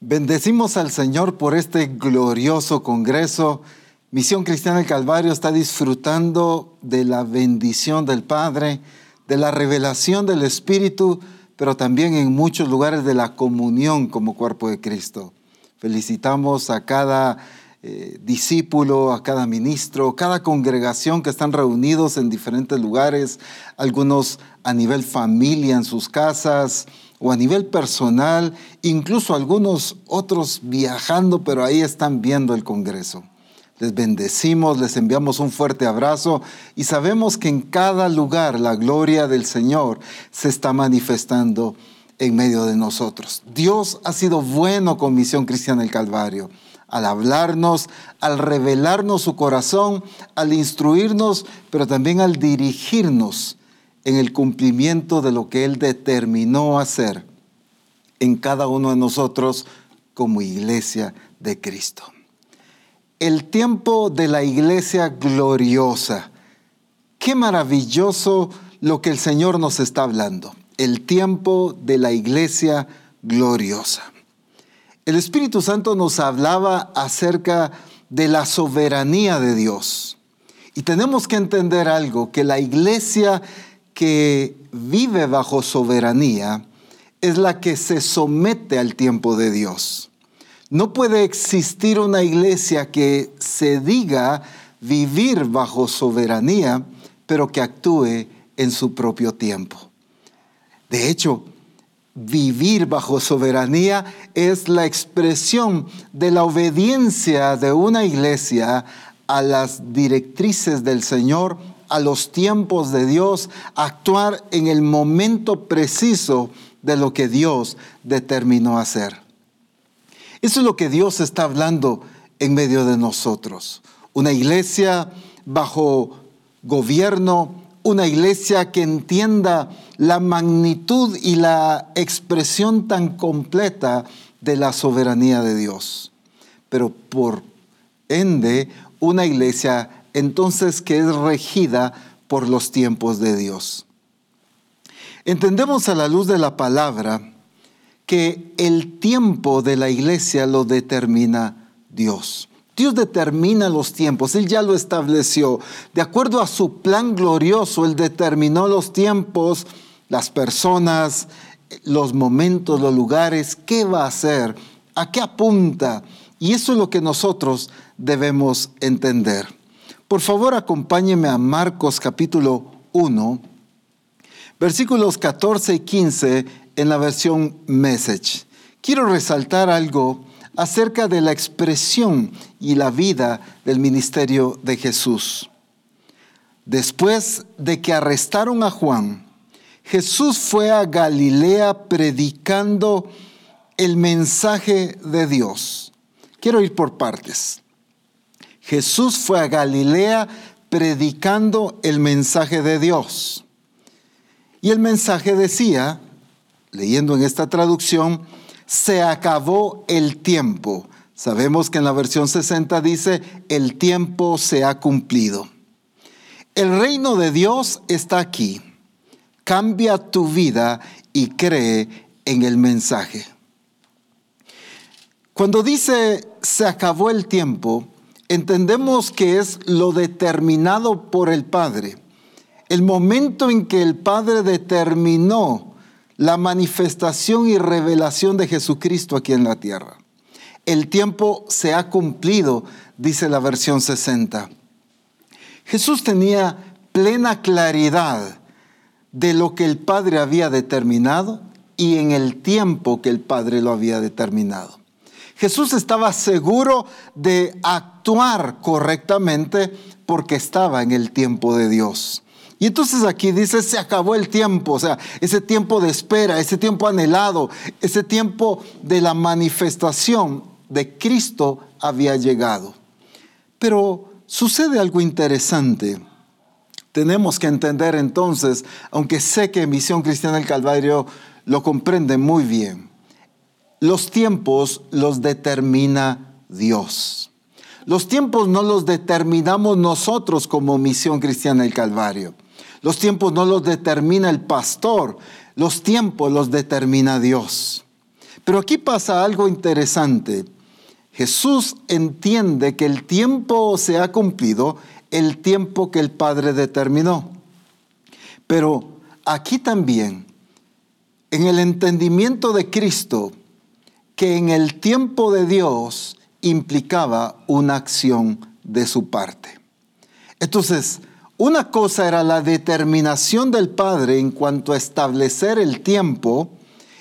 Bendecimos al Señor por este glorioso congreso. Misión Cristiana del Calvario está disfrutando de la bendición del Padre, de la revelación del Espíritu, pero también en muchos lugares de la comunión como cuerpo de Cristo. Felicitamos a cada eh, discípulo, a cada ministro, cada congregación que están reunidos en diferentes lugares, algunos a nivel familia en sus casas, o a nivel personal, incluso algunos otros viajando, pero ahí están viendo el Congreso. Les bendecimos, les enviamos un fuerte abrazo y sabemos que en cada lugar la gloria del Señor se está manifestando en medio de nosotros. Dios ha sido bueno con Misión Cristiana del Calvario, al hablarnos, al revelarnos su corazón, al instruirnos, pero también al dirigirnos en el cumplimiento de lo que Él determinó hacer en cada uno de nosotros como iglesia de Cristo. El tiempo de la iglesia gloriosa. Qué maravilloso lo que el Señor nos está hablando. El tiempo de la iglesia gloriosa. El Espíritu Santo nos hablaba acerca de la soberanía de Dios. Y tenemos que entender algo, que la iglesia que vive bajo soberanía es la que se somete al tiempo de Dios. No puede existir una iglesia que se diga vivir bajo soberanía, pero que actúe en su propio tiempo. De hecho, vivir bajo soberanía es la expresión de la obediencia de una iglesia a las directrices del Señor a los tiempos de Dios, actuar en el momento preciso de lo que Dios determinó hacer. Eso es lo que Dios está hablando en medio de nosotros. Una iglesia bajo gobierno, una iglesia que entienda la magnitud y la expresión tan completa de la soberanía de Dios. Pero por ende, una iglesia entonces que es regida por los tiempos de Dios. Entendemos a la luz de la palabra que el tiempo de la iglesia lo determina Dios. Dios determina los tiempos, Él ya lo estableció. De acuerdo a su plan glorioso, Él determinó los tiempos, las personas, los momentos, los lugares, qué va a hacer, a qué apunta. Y eso es lo que nosotros debemos entender. Por favor, acompáñeme a Marcos capítulo 1, versículos 14 y 15 en la versión Message. Quiero resaltar algo acerca de la expresión y la vida del ministerio de Jesús. Después de que arrestaron a Juan, Jesús fue a Galilea predicando el mensaje de Dios. Quiero ir por partes. Jesús fue a Galilea predicando el mensaje de Dios. Y el mensaje decía, leyendo en esta traducción, se acabó el tiempo. Sabemos que en la versión 60 dice, el tiempo se ha cumplido. El reino de Dios está aquí. Cambia tu vida y cree en el mensaje. Cuando dice se acabó el tiempo, entendemos que es lo determinado por el Padre. El momento en que el Padre determinó la manifestación y revelación de Jesucristo aquí en la tierra. El tiempo se ha cumplido, dice la versión 60. Jesús tenía plena claridad de lo que el Padre había determinado y en el tiempo que el Padre lo había determinado. Jesús estaba seguro de actuar correctamente porque estaba en el tiempo de Dios. Y entonces aquí dice, se acabó el tiempo, o sea, ese tiempo de espera, ese tiempo anhelado, ese tiempo de la manifestación de Cristo había llegado. Pero sucede algo interesante. Tenemos que entender entonces, aunque sé que Misión Cristiana del Calvario lo comprende muy bien, los tiempos los determina Dios. Los tiempos no los determinamos nosotros como misión cristiana del Calvario. Los tiempos no los determina el pastor, los tiempos los determina Dios. Pero aquí pasa algo interesante. Jesús entiende que el tiempo se ha cumplido, el tiempo que el Padre determinó. Pero aquí también, en el entendimiento de Cristo, que en el tiempo de Dios implicaba una acción de su parte. Entonces, una cosa era la determinación del Padre en cuanto a establecer el tiempo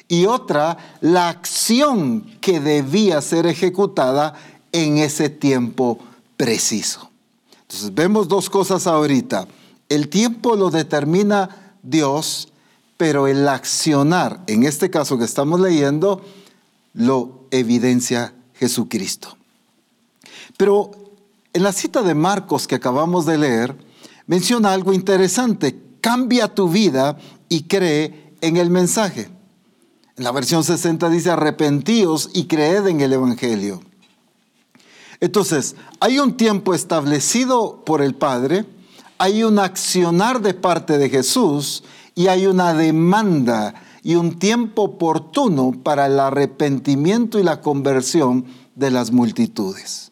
y otra la acción que debía ser ejecutada en ese tiempo preciso. Entonces vemos dos cosas ahorita. El tiempo lo determina Dios, pero el accionar, en este caso que estamos leyendo, lo evidencia Jesucristo. Pero en la cita de Marcos que acabamos de leer, menciona algo interesante. Cambia tu vida y cree en el mensaje. En la versión 60 dice, arrepentíos y creed en el Evangelio. Entonces, hay un tiempo establecido por el Padre, hay un accionar de parte de Jesús y hay una demanda y un tiempo oportuno para el arrepentimiento y la conversión de las multitudes.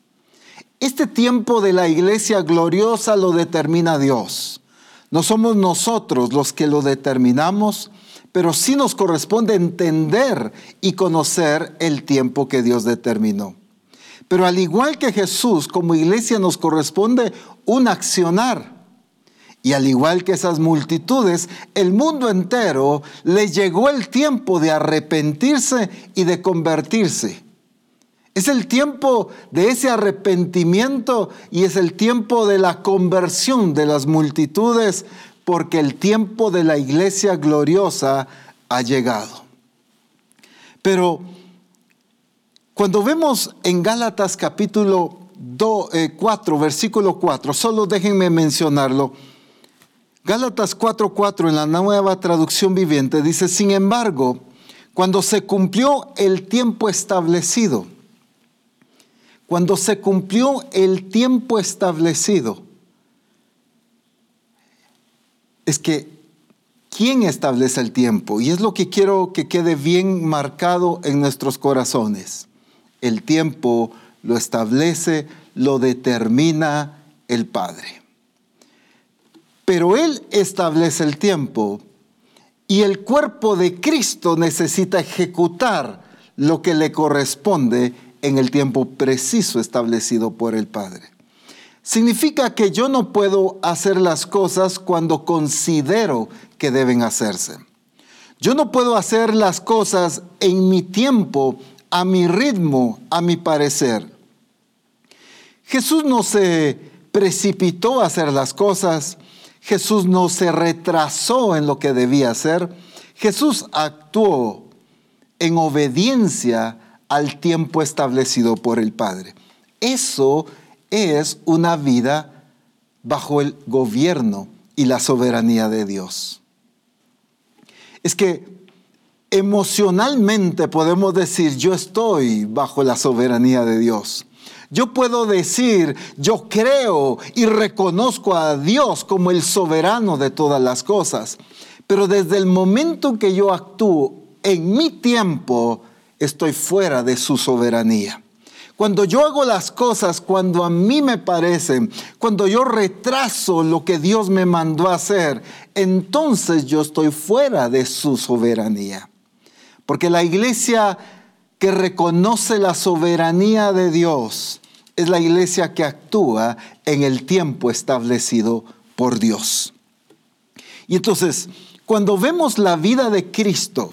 Este tiempo de la iglesia gloriosa lo determina Dios. No somos nosotros los que lo determinamos, pero sí nos corresponde entender y conocer el tiempo que Dios determinó. Pero al igual que Jesús, como iglesia nos corresponde un accionar. Y al igual que esas multitudes, el mundo entero le llegó el tiempo de arrepentirse y de convertirse. Es el tiempo de ese arrepentimiento y es el tiempo de la conversión de las multitudes porque el tiempo de la iglesia gloriosa ha llegado. Pero cuando vemos en Gálatas capítulo 4, eh, versículo 4, solo déjenme mencionarlo. Gálatas 4:4 en la nueva traducción viviente dice, sin embargo, cuando se cumplió el tiempo establecido, cuando se cumplió el tiempo establecido, es que ¿quién establece el tiempo? Y es lo que quiero que quede bien marcado en nuestros corazones. El tiempo lo establece, lo determina el Padre. Pero Él establece el tiempo y el cuerpo de Cristo necesita ejecutar lo que le corresponde en el tiempo preciso establecido por el Padre. Significa que yo no puedo hacer las cosas cuando considero que deben hacerse. Yo no puedo hacer las cosas en mi tiempo, a mi ritmo, a mi parecer. Jesús no se precipitó a hacer las cosas. Jesús no se retrasó en lo que debía hacer. Jesús actuó en obediencia al tiempo establecido por el Padre. Eso es una vida bajo el gobierno y la soberanía de Dios. Es que emocionalmente podemos decir, yo estoy bajo la soberanía de Dios. Yo puedo decir, yo creo y reconozco a Dios como el soberano de todas las cosas. Pero desde el momento que yo actúo en mi tiempo, estoy fuera de su soberanía. Cuando yo hago las cosas cuando a mí me parecen, cuando yo retraso lo que Dios me mandó a hacer, entonces yo estoy fuera de su soberanía. Porque la iglesia que reconoce la soberanía de Dios es la iglesia que actúa en el tiempo establecido por Dios. Y entonces, cuando vemos la vida de Cristo,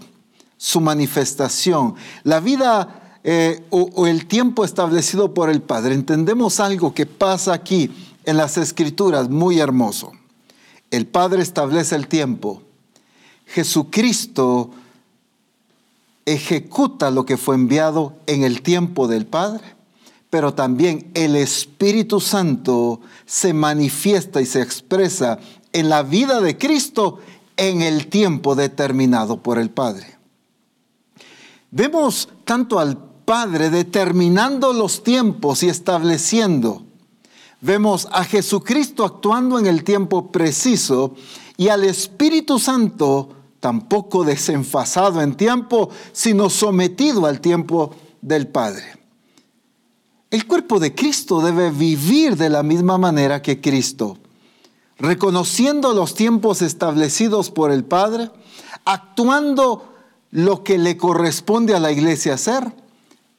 su manifestación, la vida eh, o, el tiempo establecido por el Padre, entendemos algo que pasa aquí en las Escrituras muy hermoso. El Padre establece el tiempo. Jesucristo ejecuta lo que fue enviado en el tiempo del Padre, pero también el Espíritu Santo se manifiesta y se expresa en la vida de Cristo en el tiempo determinado por el Padre. Vemos tanto al Padre determinando los tiempos y estableciendo. Vemos a Jesucristo actuando en el tiempo preciso y al Espíritu Santo tampoco desenfasado en tiempo, sino sometido al tiempo del Padre. El cuerpo de Cristo debe vivir de la misma manera que Cristo, reconociendo los tiempos establecidos por el Padre, actuando lo que le corresponde a la iglesia hacer,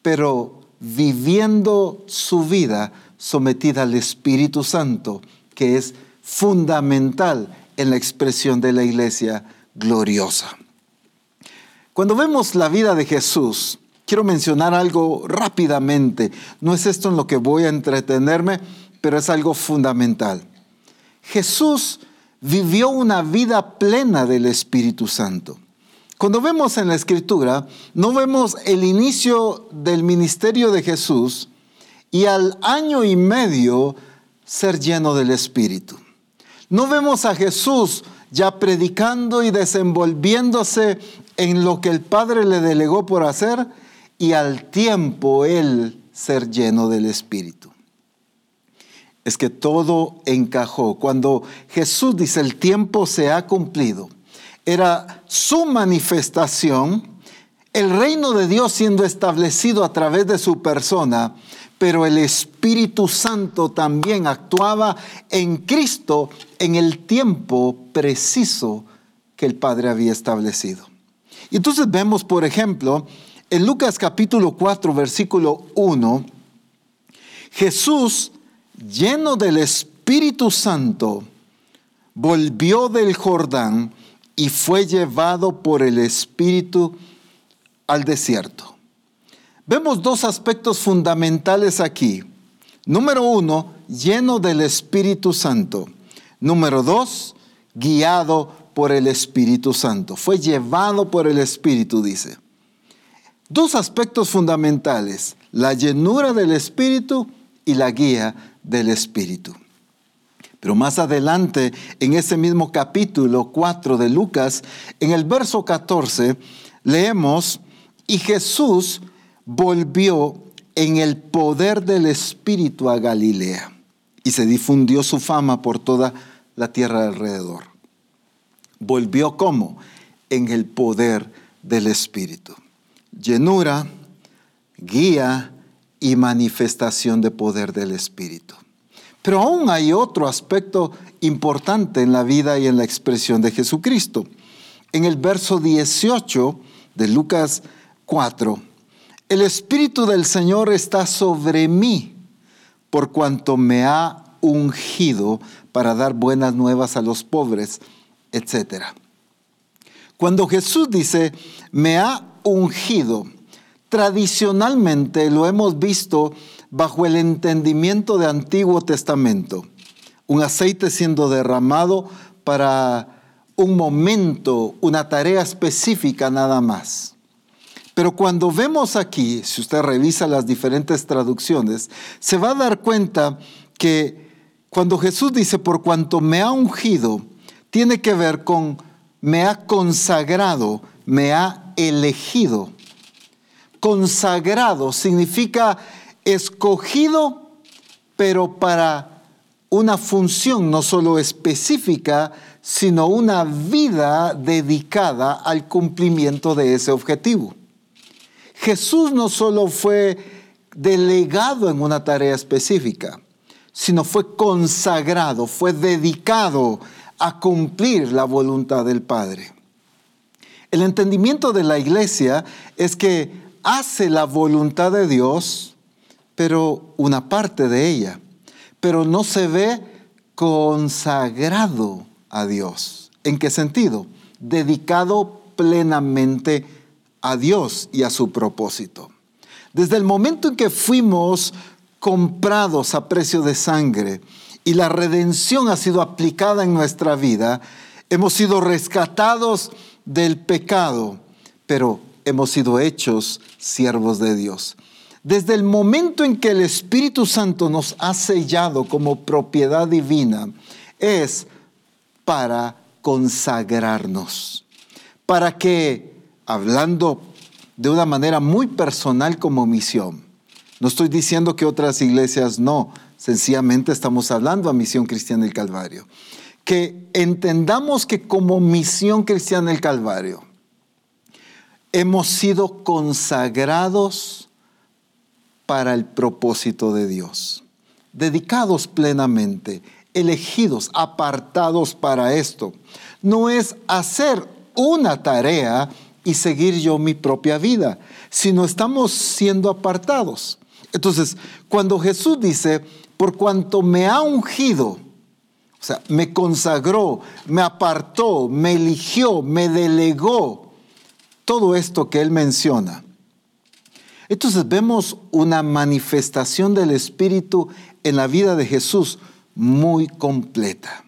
pero viviendo su vida sometida al Espíritu Santo, que es fundamental en la expresión de la iglesia gloriosa. Cuando vemos la vida de Jesús, quiero mencionar algo rápidamente. No es esto en lo que voy a entretenerme, pero es algo fundamental. Jesús vivió una vida plena del Espíritu Santo. Cuando vemos en la escritura, no vemos el inicio del ministerio de Jesús y al año y medio ser lleno del Espíritu. No vemos a Jesús ya predicando y desenvolviéndose en lo que el Padre le delegó por hacer y al tiempo él ser lleno del Espíritu. Es que todo encajó. Cuando Jesús dice el tiempo se ha cumplido, era su manifestación, el reino de Dios siendo establecido a través de su persona, pero el Espíritu Santo también actuaba en Cristo en el tiempo preciso que el Padre había establecido. Y entonces vemos, por ejemplo, en Lucas capítulo 4, versículo 1, Jesús, lleno del Espíritu Santo, volvió del Jordán y fue llevado por el Espíritu al desierto. Vemos dos aspectos fundamentales aquí. Número uno, lleno del Espíritu Santo. Número dos, guiado por el Espíritu Santo. Fue llevado por el Espíritu, dice. Dos aspectos fundamentales, la llenura del Espíritu y la guía del Espíritu. Pero más adelante, en ese mismo capítulo 4 de Lucas, en el verso 14, leemos, y Jesús volvió en el poder del Espíritu a Galilea y se difundió su fama por toda la tierra alrededor. Volvió como? En el poder del Espíritu. Llenura, guía y manifestación de poder del Espíritu. Pero aún hay otro aspecto importante en la vida y en la expresión de Jesucristo. En el verso 18 de Lucas 4, el Espíritu del Señor está sobre mí, por cuanto me ha ungido para dar buenas nuevas a los pobres, etc. Cuando Jesús dice, me ha ungido, tradicionalmente lo hemos visto bajo el entendimiento de Antiguo Testamento, un aceite siendo derramado para un momento, una tarea específica nada más. Pero cuando vemos aquí, si usted revisa las diferentes traducciones, se va a dar cuenta que cuando Jesús dice, por cuanto me ha ungido, tiene que ver con me ha consagrado, me ha elegido. Consagrado significa escogido, pero para una función no solo específica, sino una vida dedicada al cumplimiento de ese objetivo. Jesús no solo fue delegado en una tarea específica, sino fue consagrado, fue dedicado a cumplir la voluntad del Padre. El entendimiento de la iglesia es que hace la voluntad de Dios, pero una parte de ella, pero no se ve consagrado a Dios. ¿En qué sentido? Dedicado plenamente a Dios y a su propósito. Desde el momento en que fuimos comprados a precio de sangre y la redención ha sido aplicada en nuestra vida, hemos sido rescatados del pecado, pero hemos sido hechos siervos de Dios. Desde el momento en que el Espíritu Santo nos ha sellado como propiedad divina, es para consagrarnos, para que hablando de una manera muy personal como misión. No estoy diciendo que otras iglesias no, sencillamente estamos hablando a Misión Cristiana del Calvario. Que entendamos que como misión cristiana del Calvario, hemos sido consagrados para el propósito de Dios, dedicados plenamente, elegidos, apartados para esto. No es hacer una tarea y seguir yo mi propia vida, sino estamos siendo apartados. Entonces, cuando Jesús dice, por cuanto me ha ungido, o sea, me consagró, me apartó, me eligió, me delegó, todo esto que él menciona. Entonces vemos una manifestación del Espíritu en la vida de Jesús muy completa.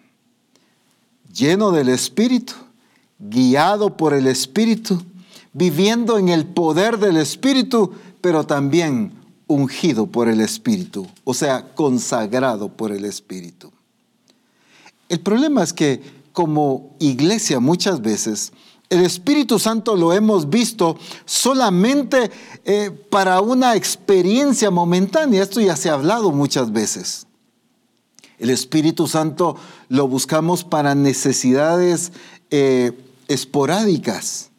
Lleno del Espíritu, guiado por el Espíritu, viviendo en el poder del Espíritu, pero también ungido por el Espíritu, o sea, consagrado por el Espíritu. El problema es que como iglesia muchas veces el Espíritu Santo lo hemos visto solamente eh, para una experiencia momentánea. Esto ya se ha hablado muchas veces. El Espíritu Santo lo buscamos para necesidades eh, esporádicas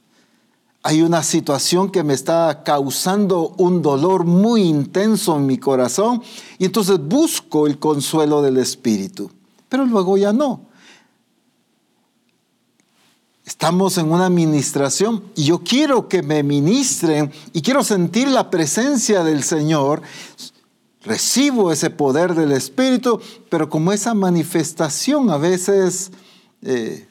hay una situación que me está causando un dolor muy intenso en mi corazón y entonces busco el consuelo del Espíritu, pero luego ya no. Estamos en una administración y yo quiero que me ministren y quiero sentir la presencia del Señor. Recibo ese poder del Espíritu, pero como esa manifestación a veces eh,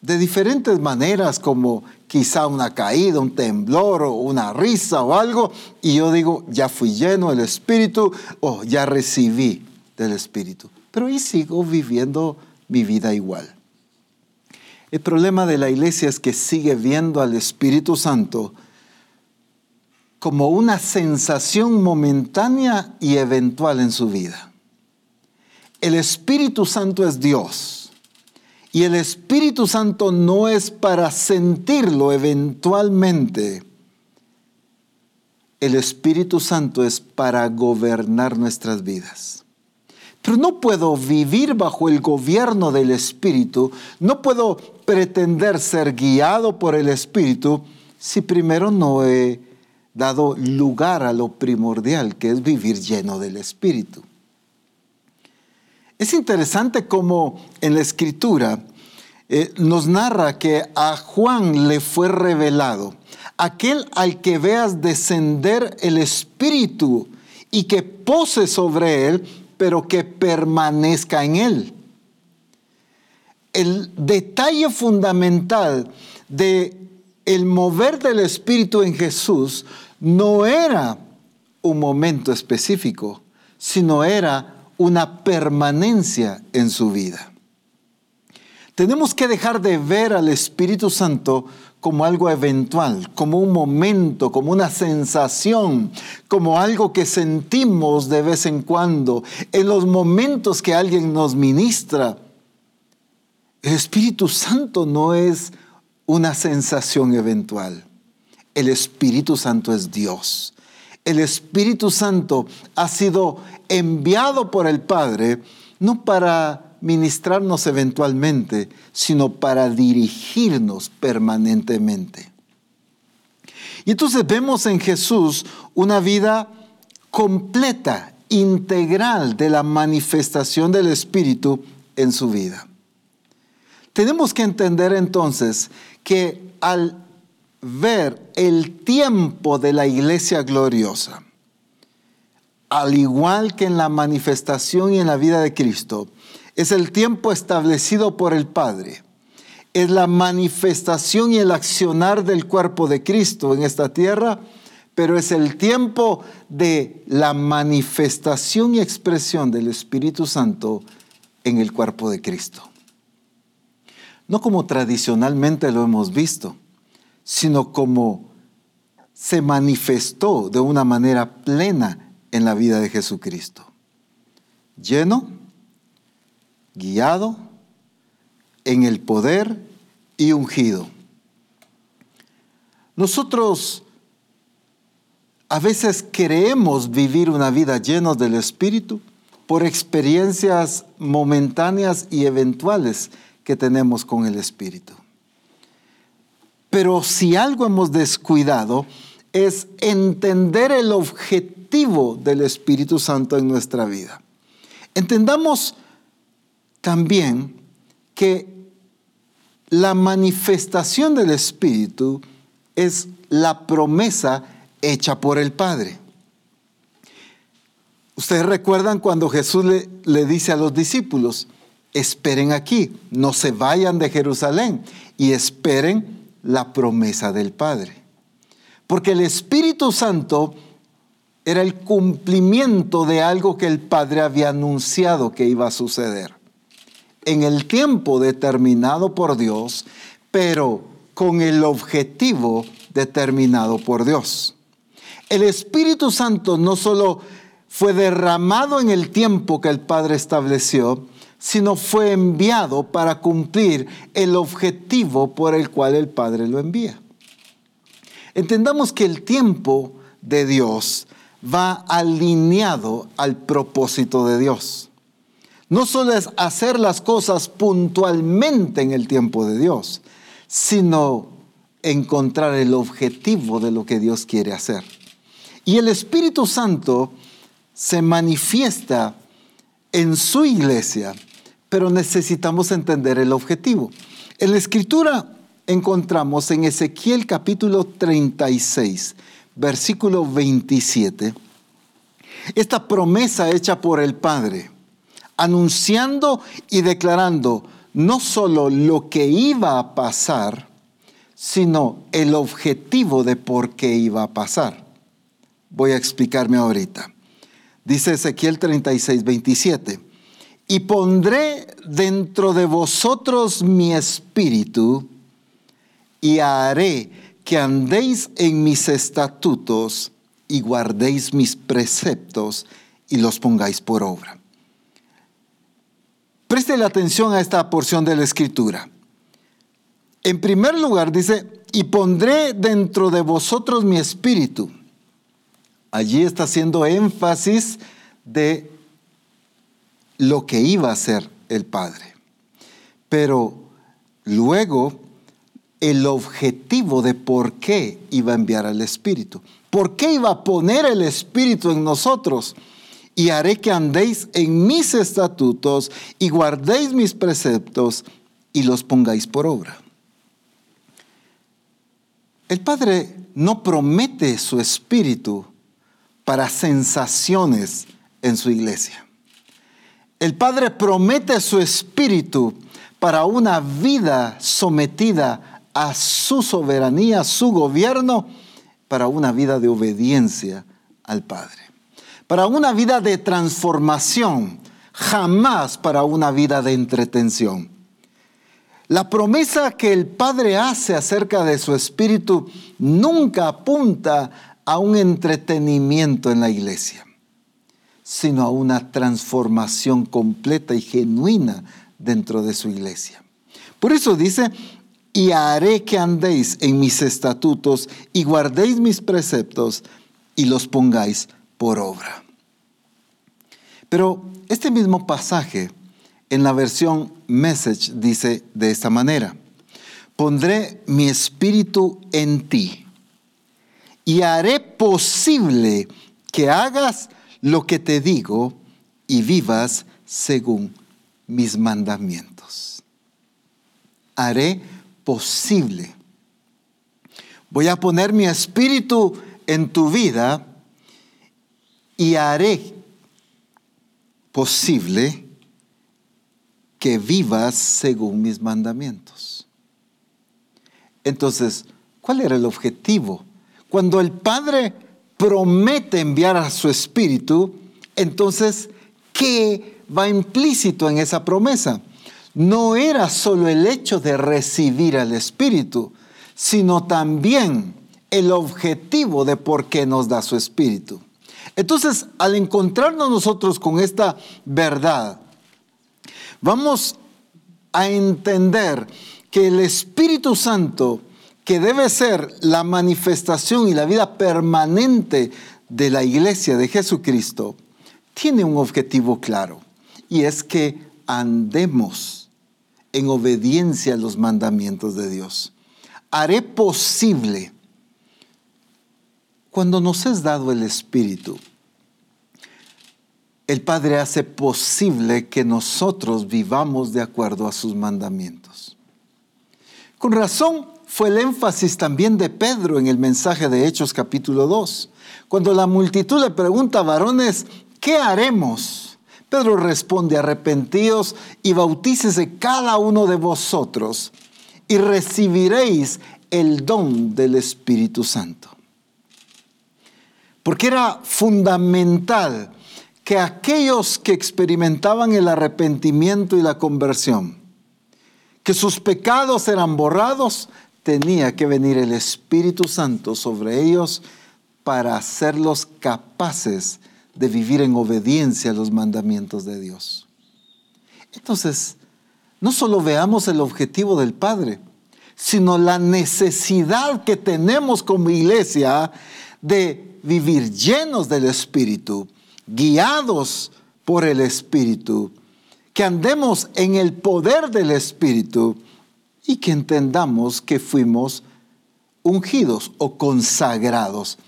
de diferentes maneras, como quizá una caída, un temblor o una risa o algo, y yo digo, ya fui lleno del Espíritu o ya recibí del Espíritu. Pero ahí sigo viviendo mi vida igual. El problema de la iglesia es que sigue viendo al Espíritu Santo como una sensación momentánea y eventual en su vida. El Espíritu Santo es Dios y el Espíritu Santo no es para sentirlo eventualmente. El Espíritu Santo es para gobernar nuestras vidas. Pero no puedo vivir bajo el gobierno del Espíritu, no puedo pretender ser guiado por el Espíritu si primero no he dado lugar a lo primordial, que es vivir lleno del Espíritu. Es interesante cómo en la escritura eh, nos narra que a Juan le fue revelado, aquel al que veas descender el Espíritu y que pose sobre él, pero que permanezca en él. El detalle fundamental de el mover del Espíritu en Jesús no era un momento específico, sino era una permanencia en su vida. Tenemos que dejar de ver al Espíritu Santo como algo eventual, como un momento, como una sensación, como algo que sentimos de vez en cuando, en los momentos que alguien nos ministra. El Espíritu Santo no es una sensación eventual. El Espíritu Santo es Dios el Espíritu Santo ha sido enviado por el Padre no para ministrarnos eventualmente, sino para dirigirnos permanentemente. Y entonces vemos en Jesús una vida completa, integral de la manifestación del Espíritu en su vida. Tenemos que entender entonces que al ver el tiempo de la iglesia gloriosa, al igual que en la manifestación y en la vida de Cristo, es el tiempo establecido por el Padre. Es la manifestación y el accionar del cuerpo de Cristo en esta tierra, pero es el tiempo de la manifestación y expresión del Espíritu Santo en el cuerpo de Cristo. No como tradicionalmente lo hemos visto, sino como se manifestó de una manera plena en la vida de Jesucristo. Lleno, guiado, en el poder y ungido. Nosotros a veces queremos vivir una vida llena del Espíritu por experiencias momentáneas y eventuales que tenemos con el Espíritu. Pero si algo hemos descuidado es entender el objetivo del Espíritu Santo en nuestra vida. Entendamos también que la manifestación del Espíritu es la promesa hecha por el Padre. Ustedes recuerdan cuando Jesús le, le, dice a los discípulos, esperen aquí, no se vayan de Jerusalén y esperen la promesa del Padre. Porque el Espíritu Santo era el cumplimiento de algo que el Padre había anunciado que iba a suceder. En el tiempo determinado por Dios, pero con el objetivo determinado por Dios. El Espíritu Santo no solo fue derramado en el tiempo que el Padre estableció, sino fue enviado para cumplir el objetivo por el cual el Padre lo envía. Entendamos que el tiempo de Dios va alineado al propósito de Dios. No solo es hacer las cosas puntualmente en el tiempo de Dios, sino encontrar el objetivo de lo que Dios quiere hacer. Y el Espíritu Santo se manifiesta en su iglesia, pero necesitamos entender el objetivo. En la escritura encontramos en Ezequiel capítulo 36, versículo 27, esta promesa hecha por el Padre, anunciando y declarando no solo lo que iba a pasar, sino el objetivo de por qué iba a pasar. Voy a explicarme ahorita. Dice Ezequiel 36, 27, y pondré dentro de vosotros mi espíritu, y haré que andéis en mis estatutos y guardéis mis preceptos y los pongáis por obra. Preste la atención a esta porción de la escritura. En primer lugar dice, y pondré dentro de vosotros mi espíritu. Allí está haciendo énfasis de lo que iba a ser el Padre. Pero luego el objetivo de por qué iba a enviar al Espíritu. ¿Por qué iba a poner el Espíritu en nosotros? Y haré que andéis en mis estatutos y guardéis mis preceptos y los pongáis por obra. El Padre no promete su Espíritu para sensaciones en su iglesia. El Padre promete su Espíritu para una vida sometida a su soberanía, su gobierno, para una vida de obediencia al Padre. Para una vida de transformación, jamás para una vida de entretención. La promesa que el Padre hace acerca de su Espíritu nunca apunta a un entretenimiento en la iglesia, sino a una transformación completa y genuina dentro de su iglesia. Por eso dice, y haré que andéis en mis estatutos y guardéis mis preceptos y los pongáis por obra. Pero este mismo pasaje en la versión Message dice de esta manera, pondré mi espíritu en ti y haré posible que hagas lo que te digo y vivas según mis mandamientos. Haré posible. Voy a poner mi espíritu en tu vida y haré posible que vivas según mis mandamientos. Entonces, ¿cuál era el objetivo? Cuando el Padre promete enviar a su espíritu, entonces, ¿qué va implícito en esa promesa? no era solo el hecho de recibir al Espíritu, sino también el objetivo de por qué nos da su Espíritu. Entonces, al encontrarnos nosotros con esta verdad, vamos a entender que el Espíritu Santo, que debe ser la manifestación y la vida permanente de la iglesia de Jesucristo, tiene un objetivo claro, y es que andemos en obediencia a los mandamientos de Dios. Haré posible, cuando nos es dado el Espíritu, el Padre hace posible que nosotros vivamos de acuerdo a sus mandamientos. Con razón fue el énfasis también de Pedro en el mensaje de Hechos capítulo 2. Cuando la multitud le pregunta, varones, ¿qué haremos? Pedro responde, arrepentíos y bautícese cada uno de vosotros y recibiréis el don del Espíritu Santo. Porque era fundamental que aquellos que experimentaban el arrepentimiento y la conversión, que sus pecados eran borrados, tenía que venir el Espíritu Santo sobre ellos para hacerlos capaces de vivir en obediencia a los mandamientos de Dios. Entonces, no solo veamos el objetivo del Padre, sino la necesidad que tenemos como iglesia de vivir llenos del Espíritu guiados por el Espíritu, que andemos en el poder del Espíritu y que entendamos que fuimos ungidos o consagrados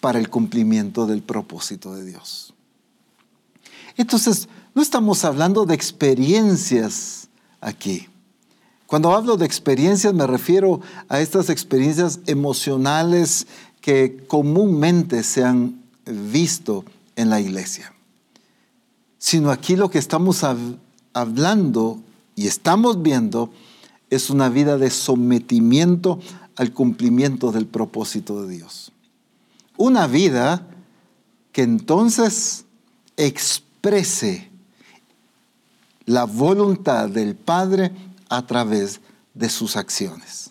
para el cumplimiento del propósito de Dios. Entonces, no estamos hablando de experiencias aquí. Cuando hablo de experiencias me refiero a estas experiencias emocionales que comúnmente se han visto en la iglesia, sino aquí lo que estamos hablando y estamos viendo es una vida de sometimiento al cumplimiento del propósito de Dios. Una vida que entonces exprese la voluntad del Padre a través de sus acciones.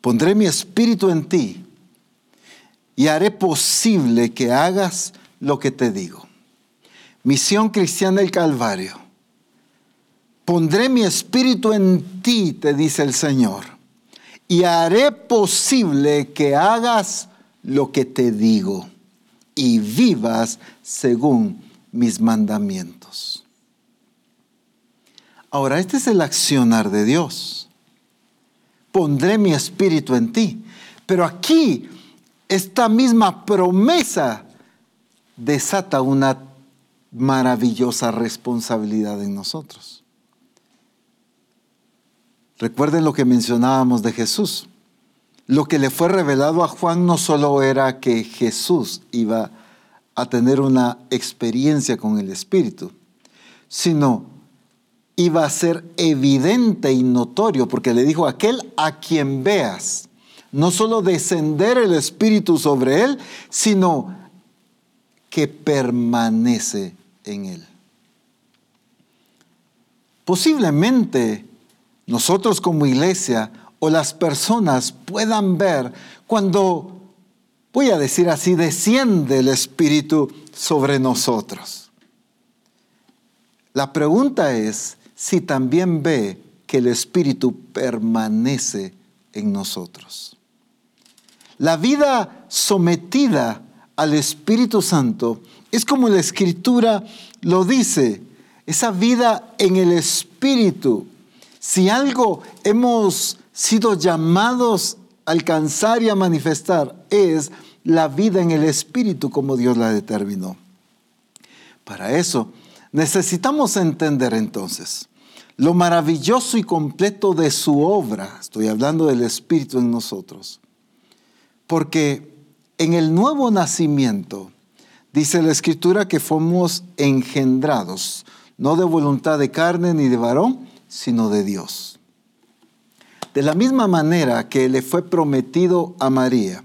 Pondré mi espíritu en ti y haré posible que hagas lo que te digo. Misión cristiana del Calvario. Pondré mi espíritu en ti, te dice el Señor, y haré posible que hagas lo que te digo y vivas según mis mandamientos. Ahora, este es el accionar de Dios. Pondré mi espíritu en ti. Pero aquí esta misma promesa desata una maravillosa responsabilidad en nosotros. Recuerden lo que mencionábamos de Jesús. Lo que le fue revelado a Juan no solo era que Jesús iba a tener una experiencia con el Espíritu, sino iba a ser evidente y notorio, porque le dijo, aquel a quien veas, no solo descender el Espíritu sobre él, sino que permanece en él. Posiblemente nosotros como iglesia o las personas puedan ver cuando, voy a decir así, desciende el Espíritu sobre nosotros. La pregunta es si también ve que el Espíritu permanece en nosotros. La vida sometida al Espíritu Santo es como la Escritura lo dice, esa vida en el Espíritu. Si algo hemos sido llamados a alcanzar y a manifestar es la vida en el Espíritu como Dios la determinó. Para eso necesitamos entender entonces lo maravilloso y completo de su obra, estoy hablando del Espíritu en nosotros, porque en el nuevo nacimiento, dice la escritura que fuimos engendrados, no de voluntad de carne ni de varón, sino de Dios. De la misma manera que le fue prometido a María,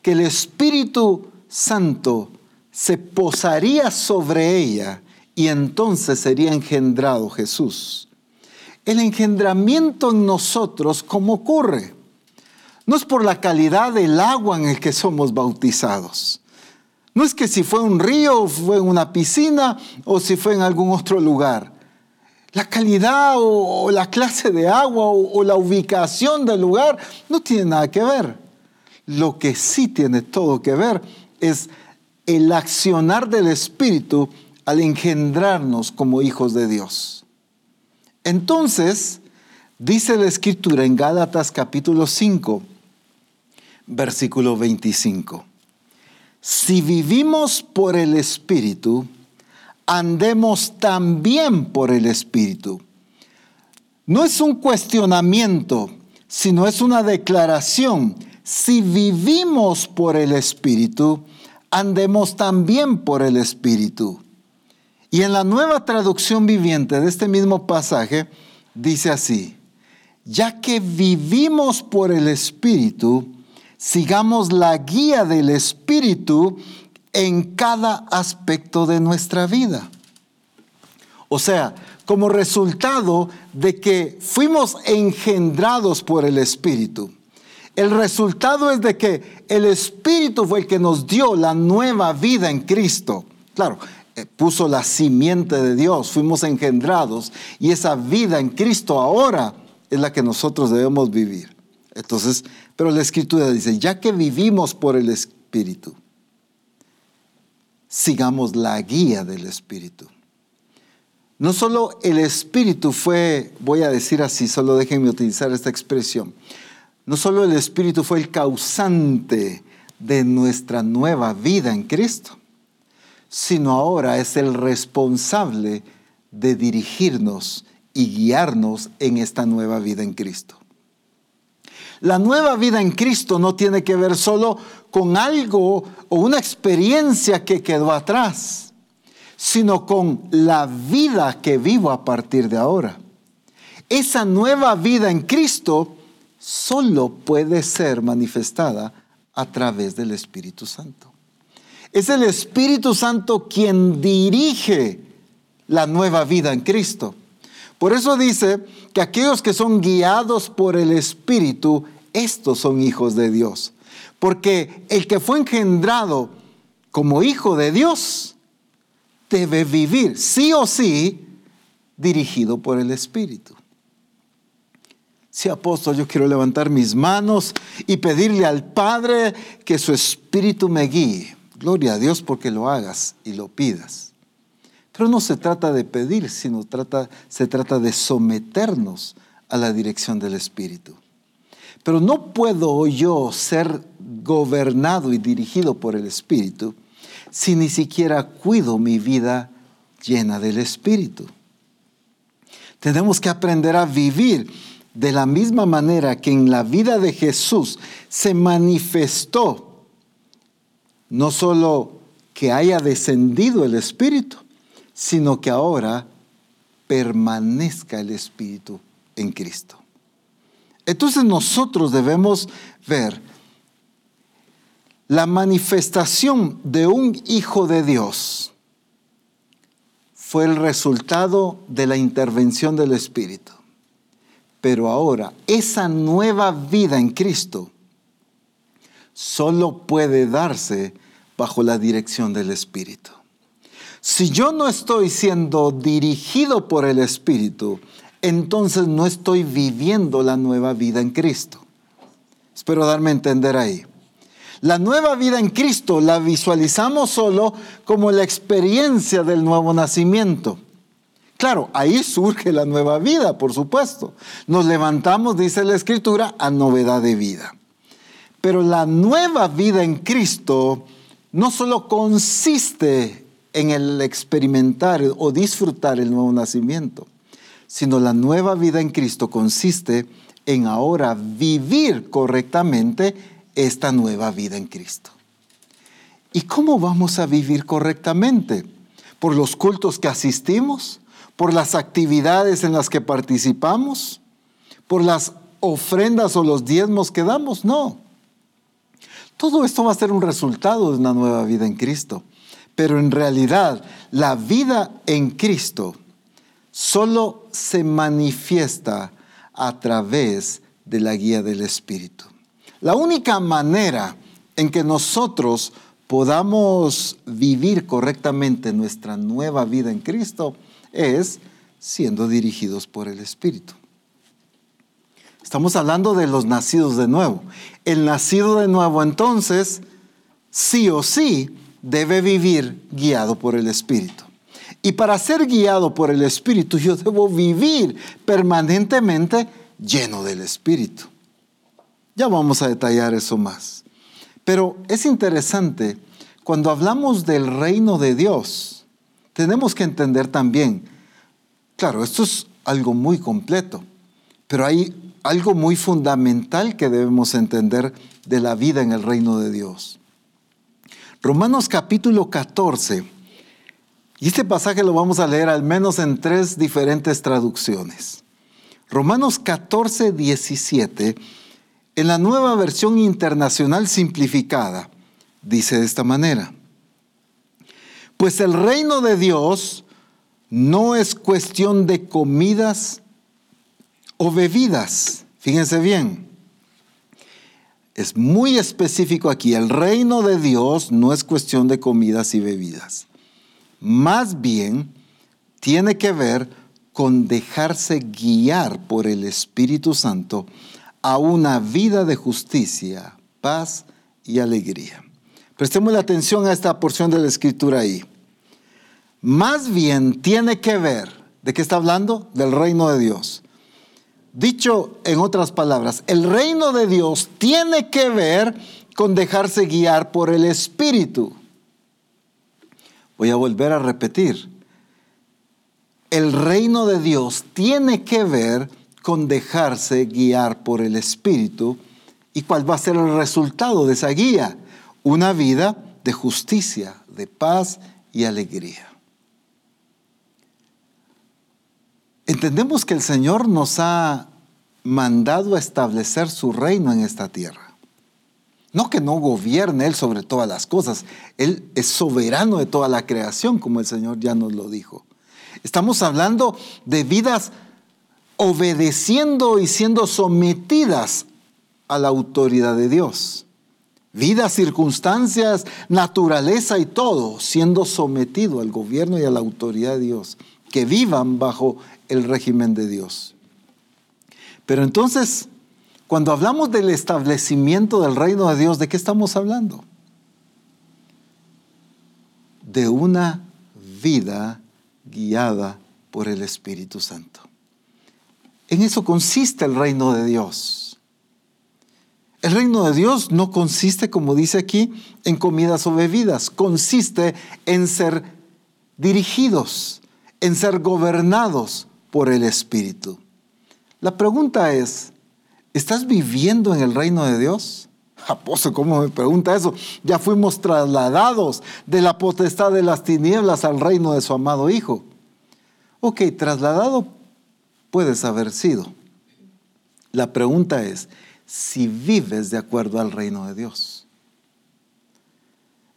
que el Espíritu Santo se posaría sobre ella y entonces sería engendrado Jesús. El engendramiento en nosotros, ¿cómo ocurre? No es por la calidad del agua en el que somos bautizados. No es que si fue un río fue en una piscina o si fue en algún otro lugar. La calidad o, la clase de agua o, o la ubicación del lugar no tiene nada que ver. Lo que sí tiene todo que ver es el accionar del Espíritu al engendrarnos como hijos de Dios. Entonces, dice la escritura en Gálatas capítulo 5, versículo 25. Si vivimos por el Espíritu, andemos también por el Espíritu. No es un cuestionamiento, sino es una declaración. Si vivimos por el Espíritu, andemos también por el Espíritu. Y en la nueva traducción viviente de este mismo pasaje dice así, ya que vivimos por el Espíritu, sigamos la guía del Espíritu en cada aspecto de nuestra vida. O sea, como resultado de que fuimos engendrados por el Espíritu. El resultado es de que el Espíritu fue el que nos dio la nueva vida en Cristo. Claro, puso la simiente de Dios, fuimos engendrados y esa vida en Cristo ahora es la que nosotros debemos vivir. Entonces, pero la Escritura dice, ya que vivimos por el Espíritu, sigamos la guía del Espíritu. No solo el Espíritu fue, voy a decir así, solo déjenme utilizar esta expresión, no solo el Espíritu fue el causante de nuestra nueva vida en Cristo, sino ahora es el responsable de dirigirnos y guiarnos en esta nueva vida en Cristo. La nueva vida en Cristo no tiene que ver solo con algo o una experiencia que quedó atrás, sino con la vida que vivo a partir de ahora. Esa nueva vida en Cristo solo puede ser manifestada a través del Espíritu Santo. Es el Espíritu Santo quien dirige la nueva vida en Cristo. Por eso dice que aquellos que son guiados por el Espíritu, estos son hijos de Dios. Porque el que fue engendrado como hijo de Dios debe vivir sí o sí dirigido por el Espíritu. Si apóstol, yo quiero levantar mis manos y pedirle al Padre que su Espíritu me guíe. Gloria a Dios porque lo hagas y lo pidas. Pero no se trata de pedir, sino trata, se trata de someternos a la dirección del Espíritu. Pero no puedo yo ser gobernado y dirigido por el Espíritu si ni siquiera cuido mi vida llena del Espíritu. Tenemos que aprender a vivir de la misma manera que en la vida de Jesús se manifestó no solo que haya descendido el Espíritu, sino que ahora permanezca el Espíritu en Cristo. Entonces nosotros debemos ver la manifestación de un Hijo de Dios fue el resultado de la intervención del Espíritu. Pero ahora, esa nueva vida en Cristo solo puede darse bajo la dirección del Espíritu. Si yo no estoy siendo dirigido por el Espíritu, entonces no estoy viviendo la nueva vida en Cristo. Espero darme a entender ahí. La nueva vida en Cristo la visualizamos solo como la experiencia del nuevo nacimiento. Claro, ahí surge la nueva vida, por supuesto. Nos levantamos, dice la Escritura, a novedad de vida. Pero la nueva vida en Cristo no solo consiste en el experimentar o disfrutar el nuevo nacimiento, sino la nueva vida en Cristo consiste en ahora vivir correctamente esta nueva vida en Cristo. ¿Y cómo vamos a vivir correctamente? ¿Por los cultos que asistimos? ¿Por las actividades en las que participamos? ¿Por las ofrendas o los diezmos que damos? No. Todo esto va a ser un resultado de una nueva vida en Cristo. Pero en realidad la vida en Cristo solo se manifiesta a través de la guía del Espíritu. La única manera en que nosotros podamos vivir correctamente nuestra nueva vida en Cristo es siendo dirigidos por el Espíritu. Estamos hablando de los nacidos de nuevo. El nacido de nuevo entonces, sí o sí, debe vivir guiado por el Espíritu. Y para ser guiado por el Espíritu, yo debo vivir permanentemente lleno del Espíritu. Ya vamos a detallar eso más. Pero es interesante, cuando hablamos del reino de Dios, tenemos que entender también, claro, esto es algo muy completo, pero hay algo muy fundamental que debemos entender de la vida en el reino de Dios. Romanos capítulo 14. Y este pasaje lo vamos a leer al menos en tres diferentes traducciones. Romanos 14, 17, en la nueva versión internacional simplificada, dice de esta manera. Pues el reino de Dios no es cuestión de comidas o bebidas. Fíjense bien. Es muy específico aquí. El reino de Dios no es cuestión de comidas y bebidas. Más bien tiene que ver con dejarse guiar por el Espíritu Santo a una vida de justicia, paz y alegría. Prestemos la atención a esta porción de la escritura ahí. Más bien tiene que ver, ¿de qué está hablando? Del reino de Dios. Dicho en otras palabras, el reino de Dios tiene que ver con dejarse guiar por el Espíritu. Voy a volver a repetir. El reino de Dios tiene que ver con dejarse guiar por el Espíritu. ¿Y cuál va a ser el resultado de esa guía? Una vida de justicia, de paz y alegría. Entendemos que el Señor nos ha mandado a establecer su reino en esta tierra. No que no gobierne Él sobre todas las cosas, Él es soberano de toda la creación, como el Señor ya nos lo dijo. Estamos hablando de vidas obedeciendo y siendo sometidas a la autoridad de Dios. Vidas, circunstancias, naturaleza y todo, siendo sometido al gobierno y a la autoridad de Dios que vivan bajo el régimen de Dios. Pero entonces, cuando hablamos del establecimiento del reino de Dios, ¿de qué estamos hablando? De una vida guiada por el Espíritu Santo. En eso consiste el reino de Dios. El reino de Dios no consiste, como dice aquí, en comidas o bebidas, consiste en ser dirigidos, en ser gobernados por el Espíritu. La pregunta es, ¿estás viviendo en el reino de Dios? Apóstol, ¿cómo me pregunta eso? Ya fuimos trasladados de la potestad de las tinieblas al reino de su amado Hijo. Ok, trasladado puedes haber sido. La pregunta es si vives de acuerdo al reino de Dios.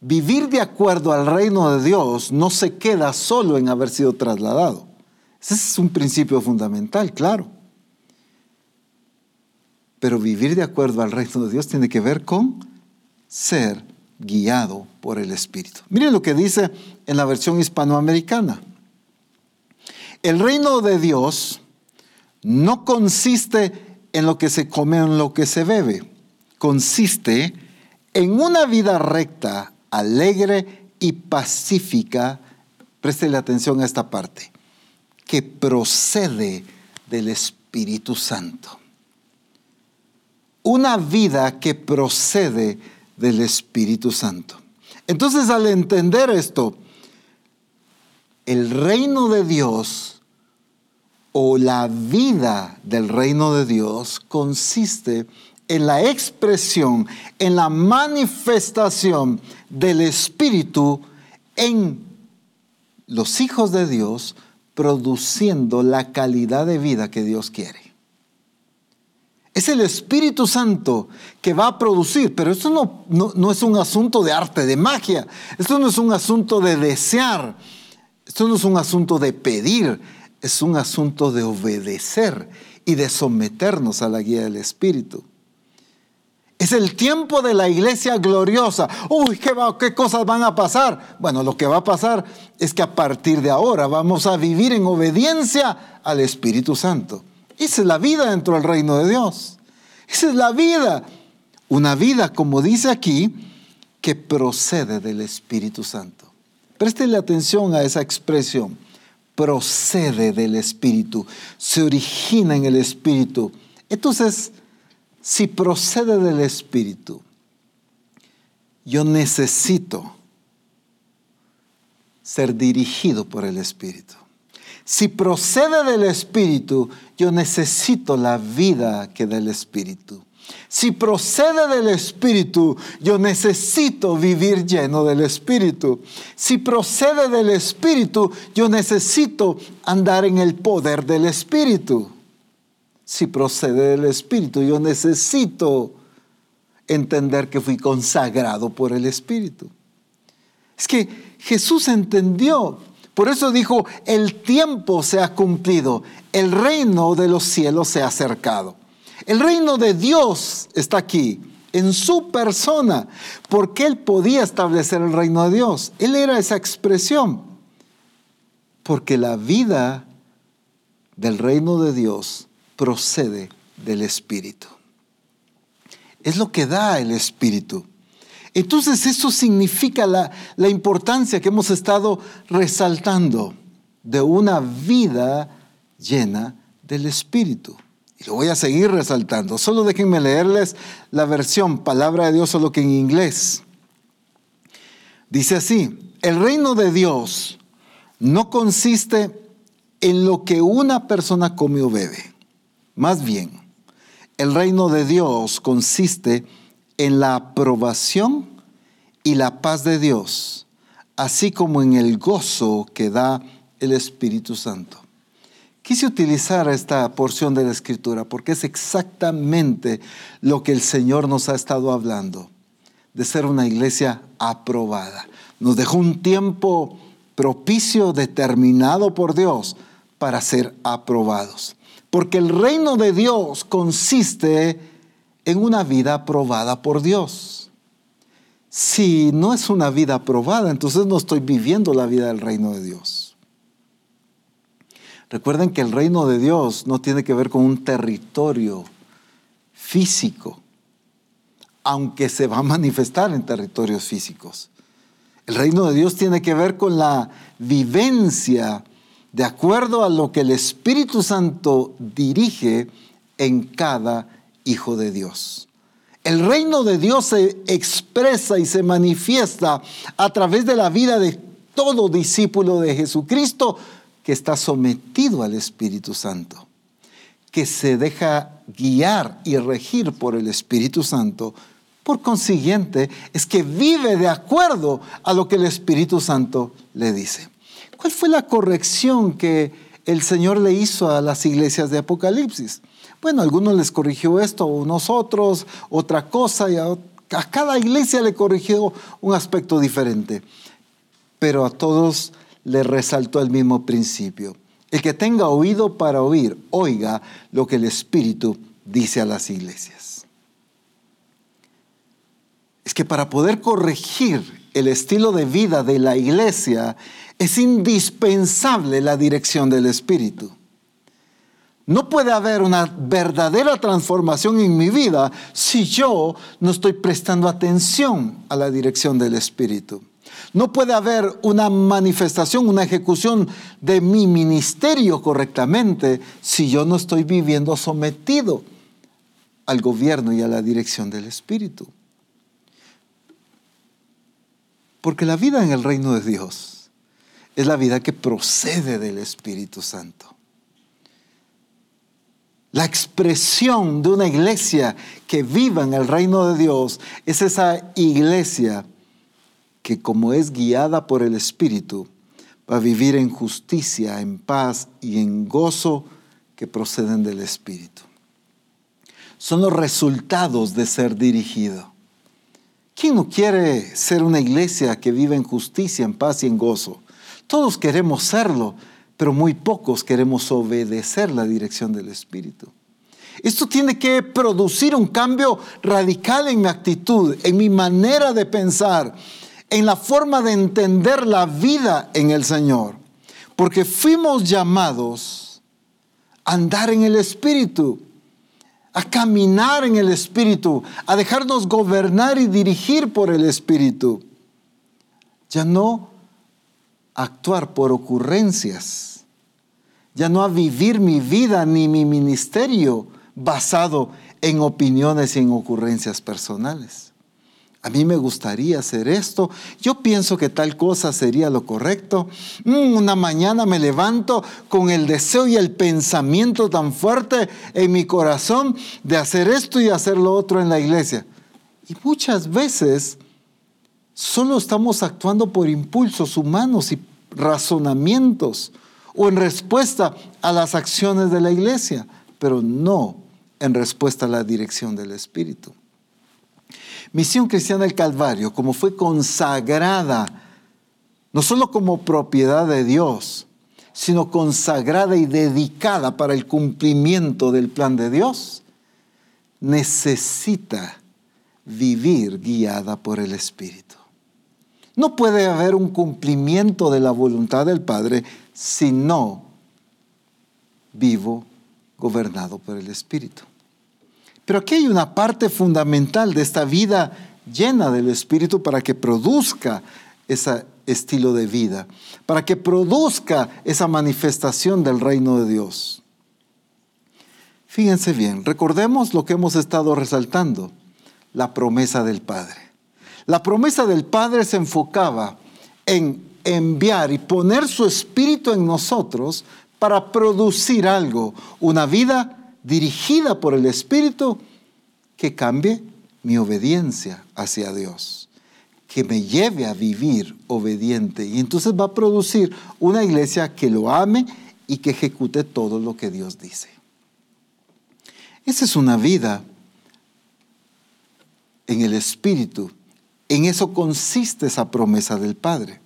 Vivir de acuerdo al reino de Dios no se queda solo en haber sido trasladado. Ese es un principio fundamental, claro. Pero vivir de acuerdo al reino de Dios tiene que ver con ser guiado por el Espíritu. Miren lo que dice en la versión hispanoamericana. El reino de Dios no consiste en lo que se come o en lo que se bebe. Consiste en una vida recta, alegre y pacífica. Préstele atención a esta parte que procede del Espíritu Santo. Una vida que procede del Espíritu Santo. Entonces al entender esto, el reino de Dios o la vida del reino de Dios consiste en la expresión, en la manifestación del Espíritu en los hijos de Dios produciendo la calidad de vida que Dios quiere. Es el Espíritu Santo que va a producir, pero esto no, no, es un asunto de arte, de magia. Esto no es un asunto de desear. Esto no es un asunto de pedir. Es un asunto de obedecer y de someternos a la guía del Espíritu. Es el tiempo de la iglesia gloriosa. Uy, ¿qué, ¿qué, cosas van a pasar? Bueno, lo que va a pasar es que a partir de ahora vamos a vivir en obediencia al Espíritu Santo. Esa es la vida dentro del reino de Dios. Esa es la vida. Una vida, como dice aquí, que procede del Espíritu Santo. Préstele atención a esa expresión. Procede del Espíritu, se origina en el Espíritu. Entonces, si procede del Espíritu, yo necesito ser dirigido por el Espíritu. Si procede del Espíritu, yo necesito la vida que da el Espíritu. Si procede del Espíritu, yo necesito vivir lleno del Espíritu. Si procede del Espíritu, yo necesito andar en el poder del Espíritu. Si procede del Espíritu, yo necesito entender que fui consagrado por el Espíritu. Es que Jesús entendió. Por eso dijo, el tiempo se ha cumplido, el reino de los cielos se ha acercado. El reino de Dios está aquí, en su persona, porque Él podía establecer el reino de Dios. Él era esa expresión, porque la vida del reino de Dios procede del Espíritu es lo que da el Espíritu. Entonces eso significa la, la importancia que hemos estado resaltando de una vida llena del Espíritu. Y lo voy a seguir resaltando. Solo déjenme leerles la versión Palabra de Dios, solo que en inglés. Dice así, el reino de Dios no consiste en lo que una persona come o bebe. Más bien, el reino de Dios consiste en la aprobación y la paz de Dios, así como en el gozo que da el Espíritu Santo. Quise utilizar esta porción de la Escritura porque es exactamente lo que el Señor nos ha estado hablando, de ser una iglesia aprobada. Nos dejó un tiempo propicio, determinado por Dios, para ser aprobados. Porque el reino de Dios consiste en una vida aprobada por Dios. Si no es una vida aprobada, entonces no estoy viviendo la vida del reino de Dios. Recuerden que el reino de Dios no tiene que ver con un territorio físico, aunque se va a manifestar en territorios físicos. El reino de Dios tiene que ver con la vivencia de acuerdo a lo que el Espíritu Santo dirige en cada hijo de Dios. El reino de Dios se expresa y se manifiesta a través de la vida de todo discípulo de Jesucristo que está sometido al Espíritu Santo, que se deja guiar y regir por el Espíritu Santo. Por consiguiente, es que vive de acuerdo a lo que el Espíritu Santo le dice. ¿Cuál fue la corrección que el Señor le hizo a las iglesias de Apocalipsis? Bueno, algunos les corrigió esto, a unos otros otra cosa, y a, a cada iglesia le corrigió un aspecto diferente. Pero a todos le resaltó el mismo principio. El que tenga oído para oír, oiga lo que el Espíritu dice a las iglesias. Es que para poder corregir el estilo de vida de la iglesia, es indispensable la dirección del Espíritu. No puede haber una verdadera transformación en mi vida si yo no estoy prestando atención a la dirección del Espíritu. No puede haber una manifestación, una ejecución de mi ministerio correctamente si yo no estoy viviendo sometido al gobierno y a la dirección del Espíritu. Porque la vida en el reino de Dios es la vida que procede del Espíritu Santo. La expresión de una iglesia que viva en el reino de Dios es esa iglesia que como es guiada por el Espíritu, va a vivir en justicia, en paz y en gozo que proceden del Espíritu. Son los resultados de ser dirigido. ¿Quién no quiere ser una iglesia que vive en justicia, en paz y en gozo? Todos queremos serlo, pero muy pocos queremos obedecer la dirección del Espíritu. Esto tiene que producir un cambio radical en mi actitud, en mi manera de pensar, en la forma de entender la vida en el Señor. Porque fuimos llamados a andar en el Espíritu, a caminar en el Espíritu, a dejarnos gobernar y dirigir por el Espíritu. Ya no actuar por ocurrencias, ya no a vivir mi vida ni mi ministerio basado en opiniones y en ocurrencias personales. A mí me gustaría hacer esto. Yo pienso que tal cosa sería lo correcto. Mm, una mañana me levanto con el deseo y el pensamiento tan fuerte en mi corazón de hacer esto y hacer lo otro en la iglesia. Y muchas veces solo estamos actuando por impulsos humanos y razonamientos o en respuesta a las acciones de la iglesia, pero no en respuesta a la dirección del Espíritu. Misión Cristiana del Calvario, como fue consagrada, no solo como propiedad de Dios, sino consagrada y dedicada para el cumplimiento del plan de Dios, necesita vivir guiada por el Espíritu. No puede haber un cumplimiento de la voluntad del Padre si no vivo gobernado por el Espíritu. Pero aquí hay una parte fundamental de esta vida llena del Espíritu para que produzca ese estilo de vida, para que produzca esa manifestación del reino de Dios. Fíjense bien, recordemos lo que hemos estado resaltando, la promesa del Padre. La promesa del Padre se enfocaba en enviar y poner su espíritu en nosotros para producir algo, una vida dirigida por el Espíritu que cambie mi obediencia hacia Dios, que me lleve a vivir obediente. Y entonces va a producir una iglesia que lo ame y que ejecute todo lo que Dios dice. Esa es una vida en el Espíritu. En eso consiste esa promesa del Padre.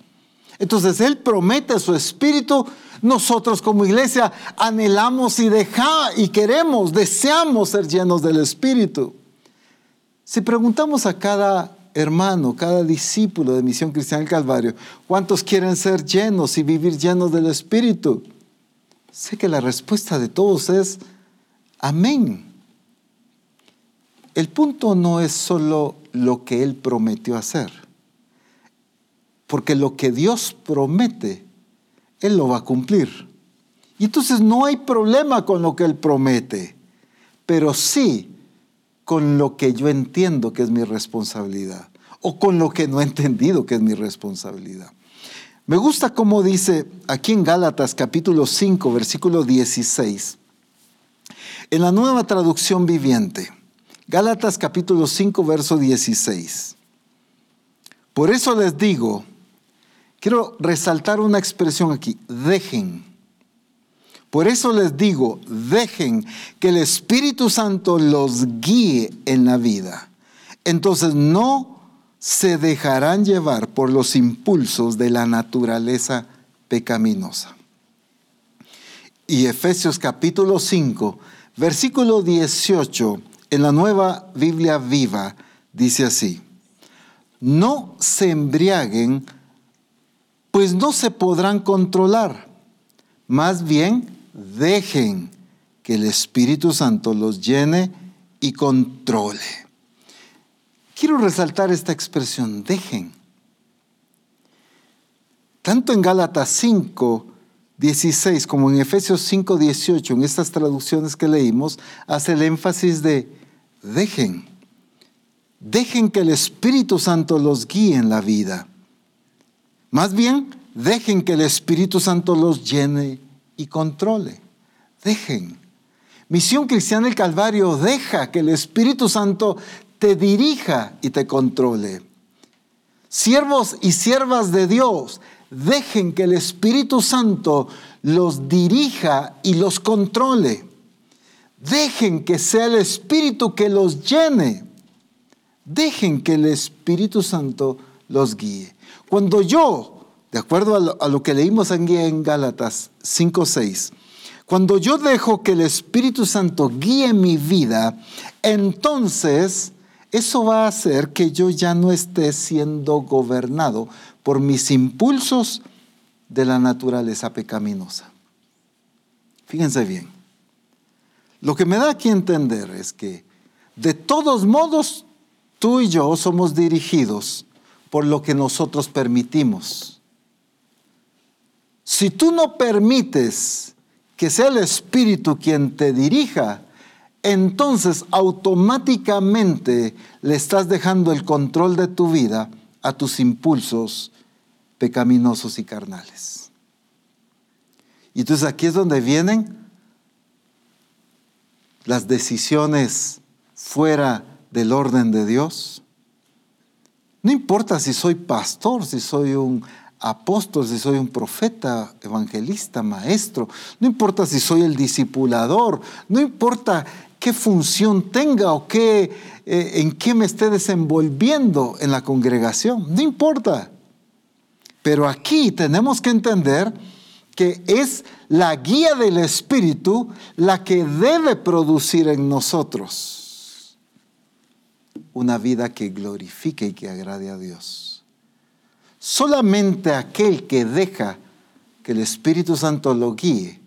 Entonces Él promete su Espíritu nosotros como iglesia anhelamos y dejamos y queremos, deseamos ser llenos del Espíritu. Si preguntamos a cada hermano, cada discípulo de Misión Cristiana del Calvario, ¿cuántos quieren ser llenos y vivir llenos del Espíritu? Sé que la respuesta de todos es amén. El punto no es solo lo que Él prometió hacer, porque lo que Dios promete él lo va a cumplir. Y entonces no hay problema con lo que Él promete, pero sí con lo que yo entiendo que es mi responsabilidad o con lo que no he entendido que es mi responsabilidad. Me gusta como dice aquí en Gálatas capítulo 5, versículo 16, en la nueva traducción viviente. Gálatas capítulo 5, verso 16. Por eso les digo, Quiero resaltar una expresión aquí, dejen. Por eso les digo, dejen que el Espíritu Santo los guíe en la vida. Entonces no se dejarán llevar por los impulsos de la naturaleza pecaminosa. Y Efesios capítulo 5, versículo 18, en la nueva Biblia viva, dice así, no se embriaguen pues no se podrán controlar. Más bien, dejen que el Espíritu Santo los llene y controle. Quiero resaltar esta expresión, dejen. Tanto en Gálatas 5, 16 como en Efesios 5, 18, en estas traducciones que leímos, hace el énfasis de dejen. Dejen que el Espíritu Santo los guíe en la vida. Más bien, dejen que el Espíritu Santo los llene y controle. Dejen. Misión Cristiana del Calvario deja que el Espíritu Santo te dirija y te controle. Siervos y siervas de Dios, dejen que el Espíritu Santo los dirija y los controle. Dejen que sea el Espíritu que los llene. Dejen que el Espíritu Santo los guíe. Cuando yo, de acuerdo a lo, que leímos en Gálatas 5.6, cuando yo dejo que el Espíritu Santo guíe mi vida, entonces eso va a hacer que yo ya no esté siendo gobernado por mis impulsos de la naturaleza pecaminosa. Fíjense bien. Lo que me da aquí a entender es que de todos modos tú y yo somos dirigidos por lo que nosotros permitimos. Si tú no permites que sea el Espíritu quien te dirija, entonces automáticamente le estás dejando el control de tu vida a tus impulsos pecaminosos y carnales. Y entonces aquí es donde vienen las decisiones fuera del orden de Dios. No importa si soy pastor, si soy un apóstol, si soy un profeta, evangelista, maestro, no importa si soy el discipulador, no importa qué función tenga o qué, eh, en qué me esté desenvolviendo en la congregación, no importa. Pero aquí tenemos que entender que es la guía del Espíritu la que debe producir en nosotros una vida que glorifique y que agrade a Dios. Solamente aquel que deja que el Espíritu Santo lo guíe,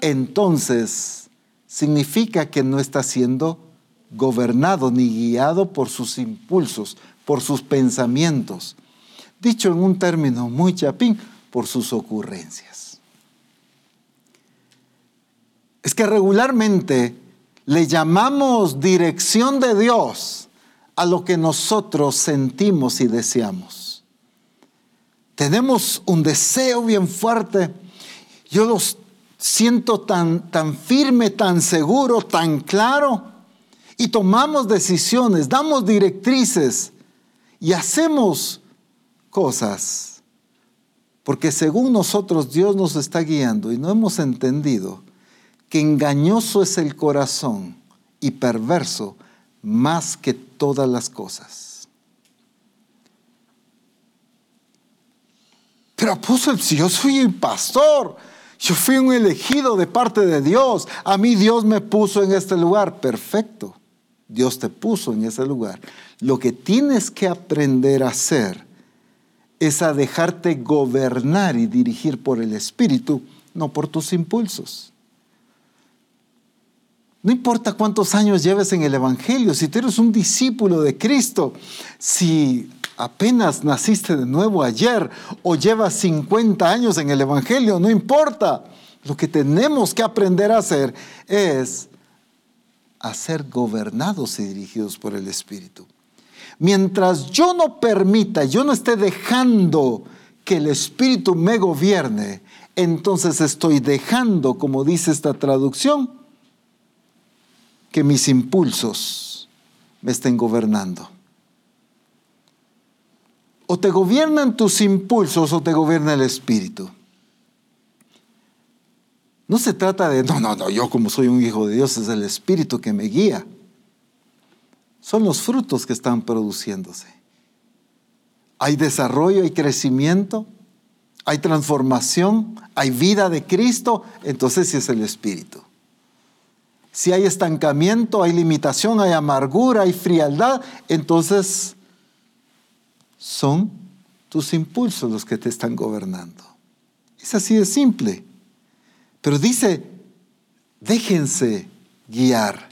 entonces significa que no está siendo gobernado ni guiado por sus impulsos, por sus pensamientos. Dicho en un término muy chapín, por sus ocurrencias. Es que regularmente le llamamos dirección de Dios a lo que nosotros sentimos y deseamos. Tenemos un deseo bien fuerte. Yo lo siento tan, tan firme, tan seguro, tan claro. Y tomamos decisiones, damos directrices y hacemos cosas. Porque según nosotros Dios nos está guiando y no hemos entendido que engañoso es el corazón y perverso más que todas las cosas. Pero apóstol, si yo soy el pastor, yo fui un elegido de parte de Dios, a mí Dios me puso en este lugar, perfecto, Dios te puso en ese lugar. Lo que tienes que aprender a hacer es a dejarte gobernar y dirigir por el Espíritu, no por tus impulsos. No importa cuántos años lleves en el Evangelio, si tú eres un discípulo de Cristo, si apenas naciste de nuevo ayer o llevas 50 años en el Evangelio, no importa. Lo que tenemos que aprender a hacer es a ser gobernados y dirigidos por el Espíritu. Mientras yo no permita, yo no esté dejando que el Espíritu me gobierne, entonces estoy dejando, como dice esta traducción, que mis impulsos me estén gobernando. O te gobiernan tus impulsos o te gobierna el Espíritu. No se trata de, no, no, no, yo como soy un hijo de Dios es el Espíritu que me guía. Son los frutos que están produciéndose. Hay desarrollo, hay crecimiento, hay transformación, hay vida de Cristo, entonces sí es el Espíritu. Si hay estancamiento, hay limitación, hay amargura, hay frialdad, entonces son tus impulsos los que te están gobernando. Es así de simple. Pero dice, déjense guiar.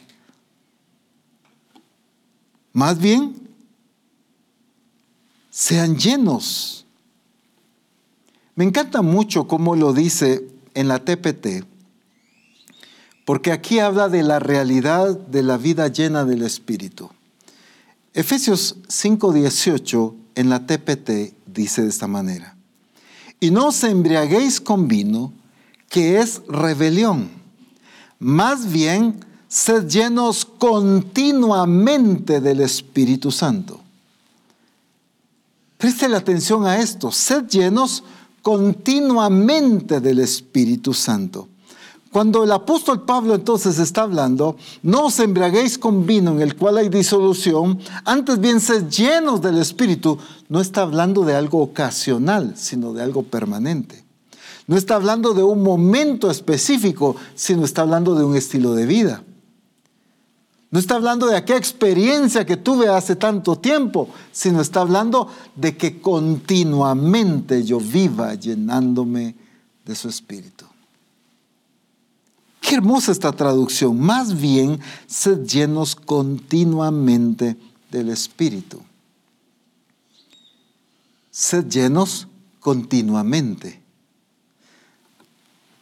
Más bien, sean llenos. Me encanta mucho cómo lo dice en la TPT porque aquí habla de la realidad de la vida llena del Espíritu. Efesios 5:18 en la TPT dice de esta manera, y no os embriaguéis con vino, que es rebelión, más bien sed llenos continuamente del Espíritu Santo. Preste la atención a esto, sed llenos continuamente del Espíritu Santo. Cuando el apóstol Pablo entonces está hablando, no os embriaguéis con vino en el cual hay disolución, antes bien sed llenos del Espíritu, no está hablando de algo ocasional, sino de algo permanente. No está hablando de un momento específico, sino está hablando de un estilo de vida. No está hablando de aquella experiencia que tuve hace tanto tiempo, sino está hablando de que continuamente yo viva llenándome de su espíritu. Qué hermosa esta traducción. Más bien, sed llenos continuamente del Espíritu. Sed llenos continuamente.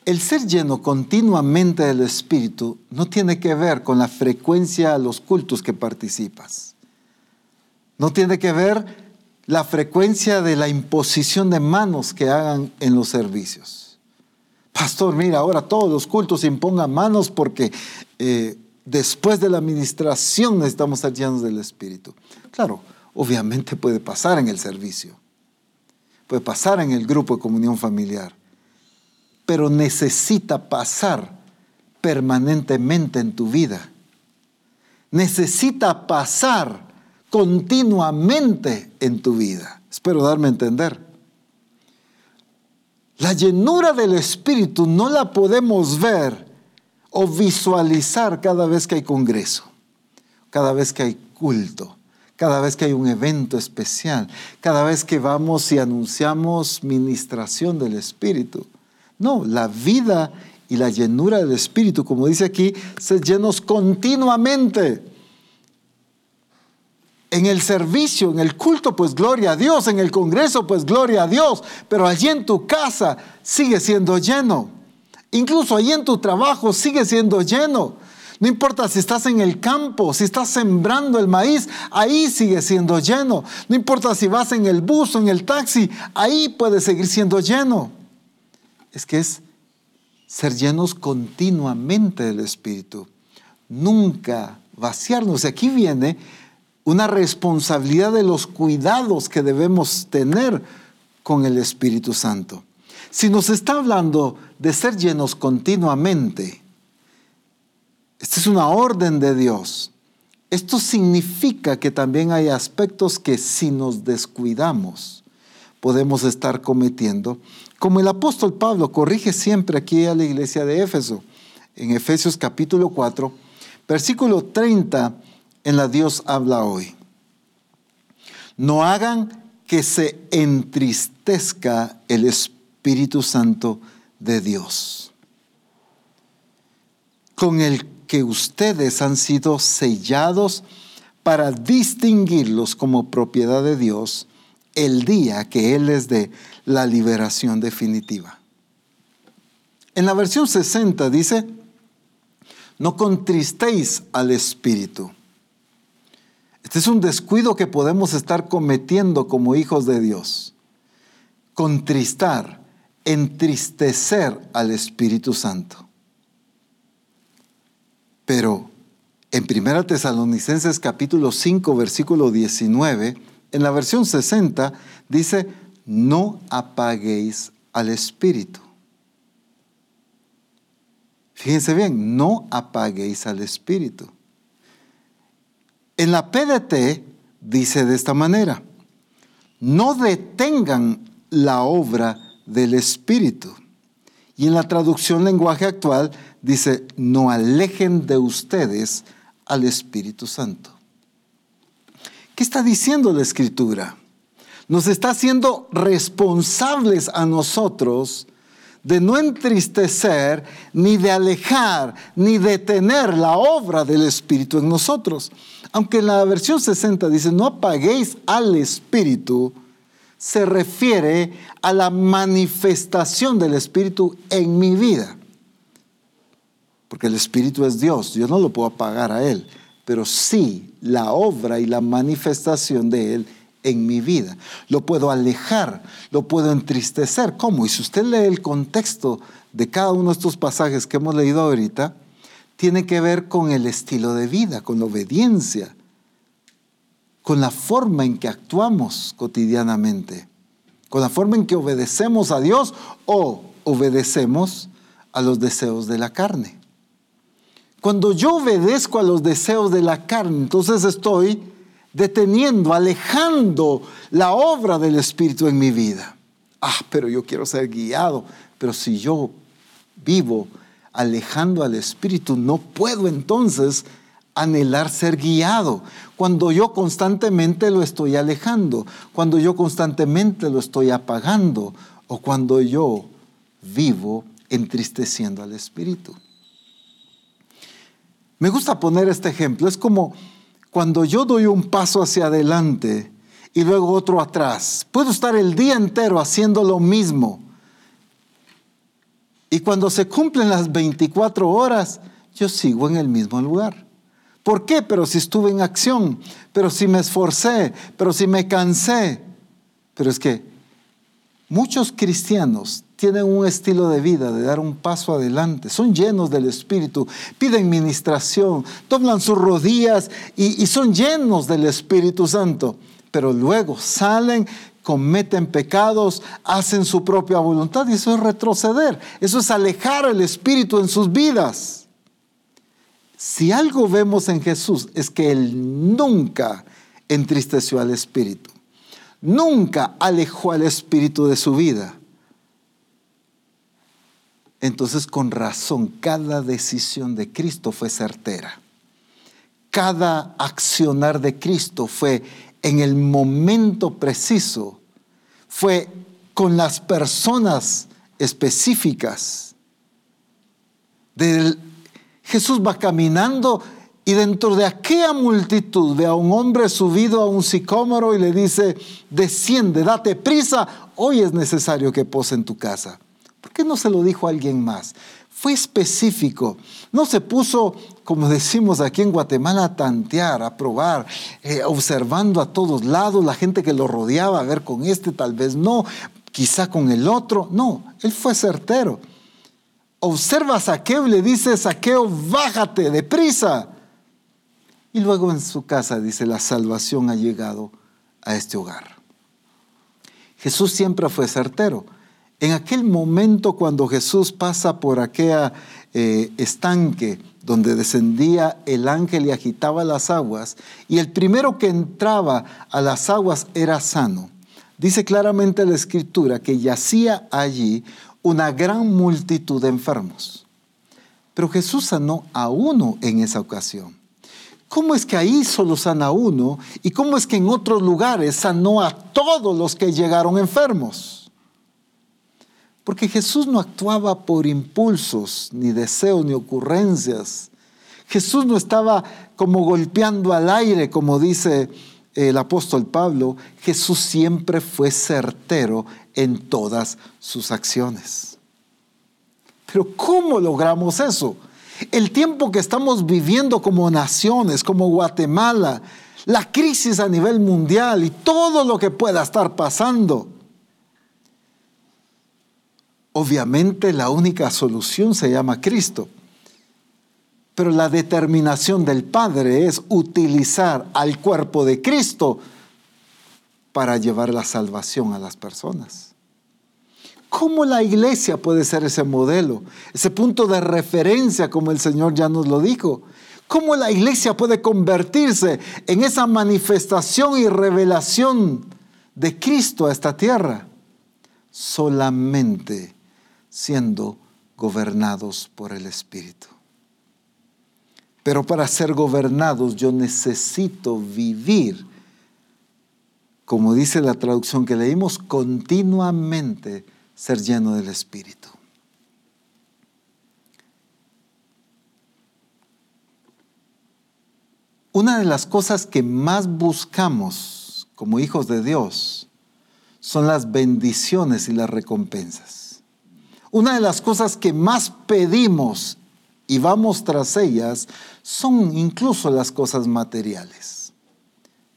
El ser lleno continuamente del Espíritu no tiene que ver con la frecuencia a los cultos que participas. No tiene que ver la frecuencia de la imposición de manos que hagan en los servicios. Pastor, mira, ahora todos los cultos impongan manos porque eh, después de la administración necesitamos estar llenos del Espíritu. Claro, obviamente puede pasar en el servicio, puede pasar en el grupo de comunión familiar pero necesita pasar permanentemente en tu vida. Necesita pasar continuamente en tu vida. Espero darme a entender. La llenura del Espíritu no la podemos ver o visualizar cada vez que hay congreso, cada vez que hay culto, cada vez que hay un evento especial, cada vez que vamos y anunciamos ministración del Espíritu. No, la vida y la llenura del Espíritu, como dice aquí, se llenos continuamente. En el servicio, en el culto, pues gloria a Dios. En el congreso, pues gloria a Dios. Pero allí en tu casa sigue siendo lleno. Incluso allí en tu trabajo sigue siendo lleno. No importa si estás en el campo, si estás sembrando el maíz, ahí sigue siendo lleno. No importa si vas en el bus o en el taxi, ahí puede seguir siendo lleno es que es ser llenos continuamente del Espíritu. Nunca vaciarnos. Aquí viene una responsabilidad de los cuidados que debemos tener con el Espíritu Santo. Si nos está hablando de ser llenos continuamente, esta es una orden de Dios. Esto significa que también hay aspectos que si nos descuidamos podemos estar cometiendo como el apóstol Pablo corrige siempre aquí a la iglesia de Éfeso, en Efesios capítulo 4, versículo 30, en la Dios habla hoy. No hagan que se entristezca el Espíritu Santo de Dios, con el que ustedes han sido sellados para distinguirlos como propiedad de Dios el día que Él les dé la liberación definitiva. En la versión 60 dice, no contristéis al Espíritu. Este es un descuido que podemos estar cometiendo como hijos de Dios. Contristar, entristecer al Espíritu Santo. Pero en 1 Tesalonicenses capítulo 5 versículo 19, en la versión 60 dice, no apaguéis al Espíritu. Fíjense bien, no apaguéis al Espíritu. En la PDT dice de esta manera, no detengan la obra del Espíritu. Y en la traducción lenguaje actual dice, no alejen de ustedes al Espíritu Santo. ¿Qué está diciendo la Escritura? Nos está haciendo responsables a nosotros de no entristecer, ni de alejar, ni detener la obra del Espíritu en nosotros. Aunque en la versión 60 dice, no apaguéis al Espíritu, se refiere a la manifestación del Espíritu en mi vida. Porque el Espíritu es Dios, yo no lo puedo apagar a Él pero sí la obra y la manifestación de Él en mi vida. Lo puedo alejar, lo puedo entristecer. ¿Cómo? Y si usted lee el contexto de cada uno de estos pasajes que hemos leído ahorita, tiene que ver con el estilo de vida, con la obediencia, con la forma en que actuamos cotidianamente, con la forma en que obedecemos a Dios o obedecemos a los deseos de la carne. Cuando yo obedezco a los deseos de la carne, entonces estoy deteniendo, alejando la obra del Espíritu en mi vida. Ah, pero yo quiero ser guiado. Pero si yo vivo alejando al Espíritu, no puedo entonces anhelar ser guiado. Cuando yo constantemente lo estoy alejando, cuando yo constantemente lo estoy apagando o cuando yo vivo entristeciendo al Espíritu. Me gusta poner este ejemplo. Es como cuando yo doy un paso hacia adelante y luego otro atrás. Puedo estar el día entero haciendo lo mismo. Y cuando se cumplen las 24 horas, yo sigo en el mismo lugar. ¿Por qué? Pero si estuve en acción, pero si me esforcé, pero si me cansé. Pero es que muchos cristianos tienen un estilo de vida de dar un paso adelante, son llenos del Espíritu, piden ministración, doblan sus rodillas y, y son llenos del Espíritu Santo, pero luego salen cometen pecados, hacen su propia voluntad y eso es retroceder, eso es alejar el Espíritu en sus vidas. Si algo vemos en Jesús es que Él nunca entristeció al Espíritu, nunca alejó al Espíritu de su vida. Entonces con razón, cada decisión de Cristo fue certera. Cada accionar de Cristo fue en el momento preciso, fue con las personas específicas. Jesús va caminando y dentro de aquella multitud ve a un hombre subido a un sicómoro y le dice, desciende, date prisa, hoy es necesario que pose en tu casa. ¿Por qué no se lo dijo a alguien más? Fue específico. No se puso, como decimos aquí en Guatemala, a tantear, a probar, eh, observando a todos lados la gente que lo rodeaba, a ver con este tal vez no, quizá con el otro. No, él fue certero. Observa a Saqueo y le dice, Saqueo, bájate, deprisa. Y luego en su casa dice, la salvación ha llegado a este hogar. Jesús siempre fue certero. En aquel momento cuando Jesús pasa por aquel eh, estanque donde descendía el ángel y agitaba las aguas, y el primero que entraba a las aguas era sano. Dice claramente la escritura que yacía allí una gran multitud de enfermos. Pero Jesús sanó a uno en esa ocasión. ¿Cómo es que ahí solo sana uno y cómo es que en otros lugares sanó a todos los que llegaron enfermos? Porque Jesús no actuaba por impulsos, ni deseos, ni ocurrencias. Jesús no estaba como golpeando al aire, como dice el apóstol Pablo. Jesús siempre fue certero en todas sus acciones. Pero ¿cómo logramos eso? El tiempo que estamos viviendo como naciones, como Guatemala, la crisis a nivel mundial y todo lo que pueda estar pasando Obviamente la única solución se llama Cristo. Pero la determinación del Padre es utilizar al cuerpo de Cristo para llevar la salvación a las personas. ¿Cómo la iglesia puede ser ese modelo, ese punto de referencia como el Señor ya nos lo dijo? ¿Cómo la iglesia puede convertirse en esa manifestación y revelación de Cristo a esta tierra? Solamente siendo gobernados por el Espíritu. Pero para ser gobernados yo necesito vivir, como dice la traducción que leímos, continuamente ser lleno del Espíritu. Una de las cosas que más buscamos como hijos de Dios son las bendiciones y las recompensas. Una de las cosas que más pedimos y vamos tras ellas son incluso las cosas materiales.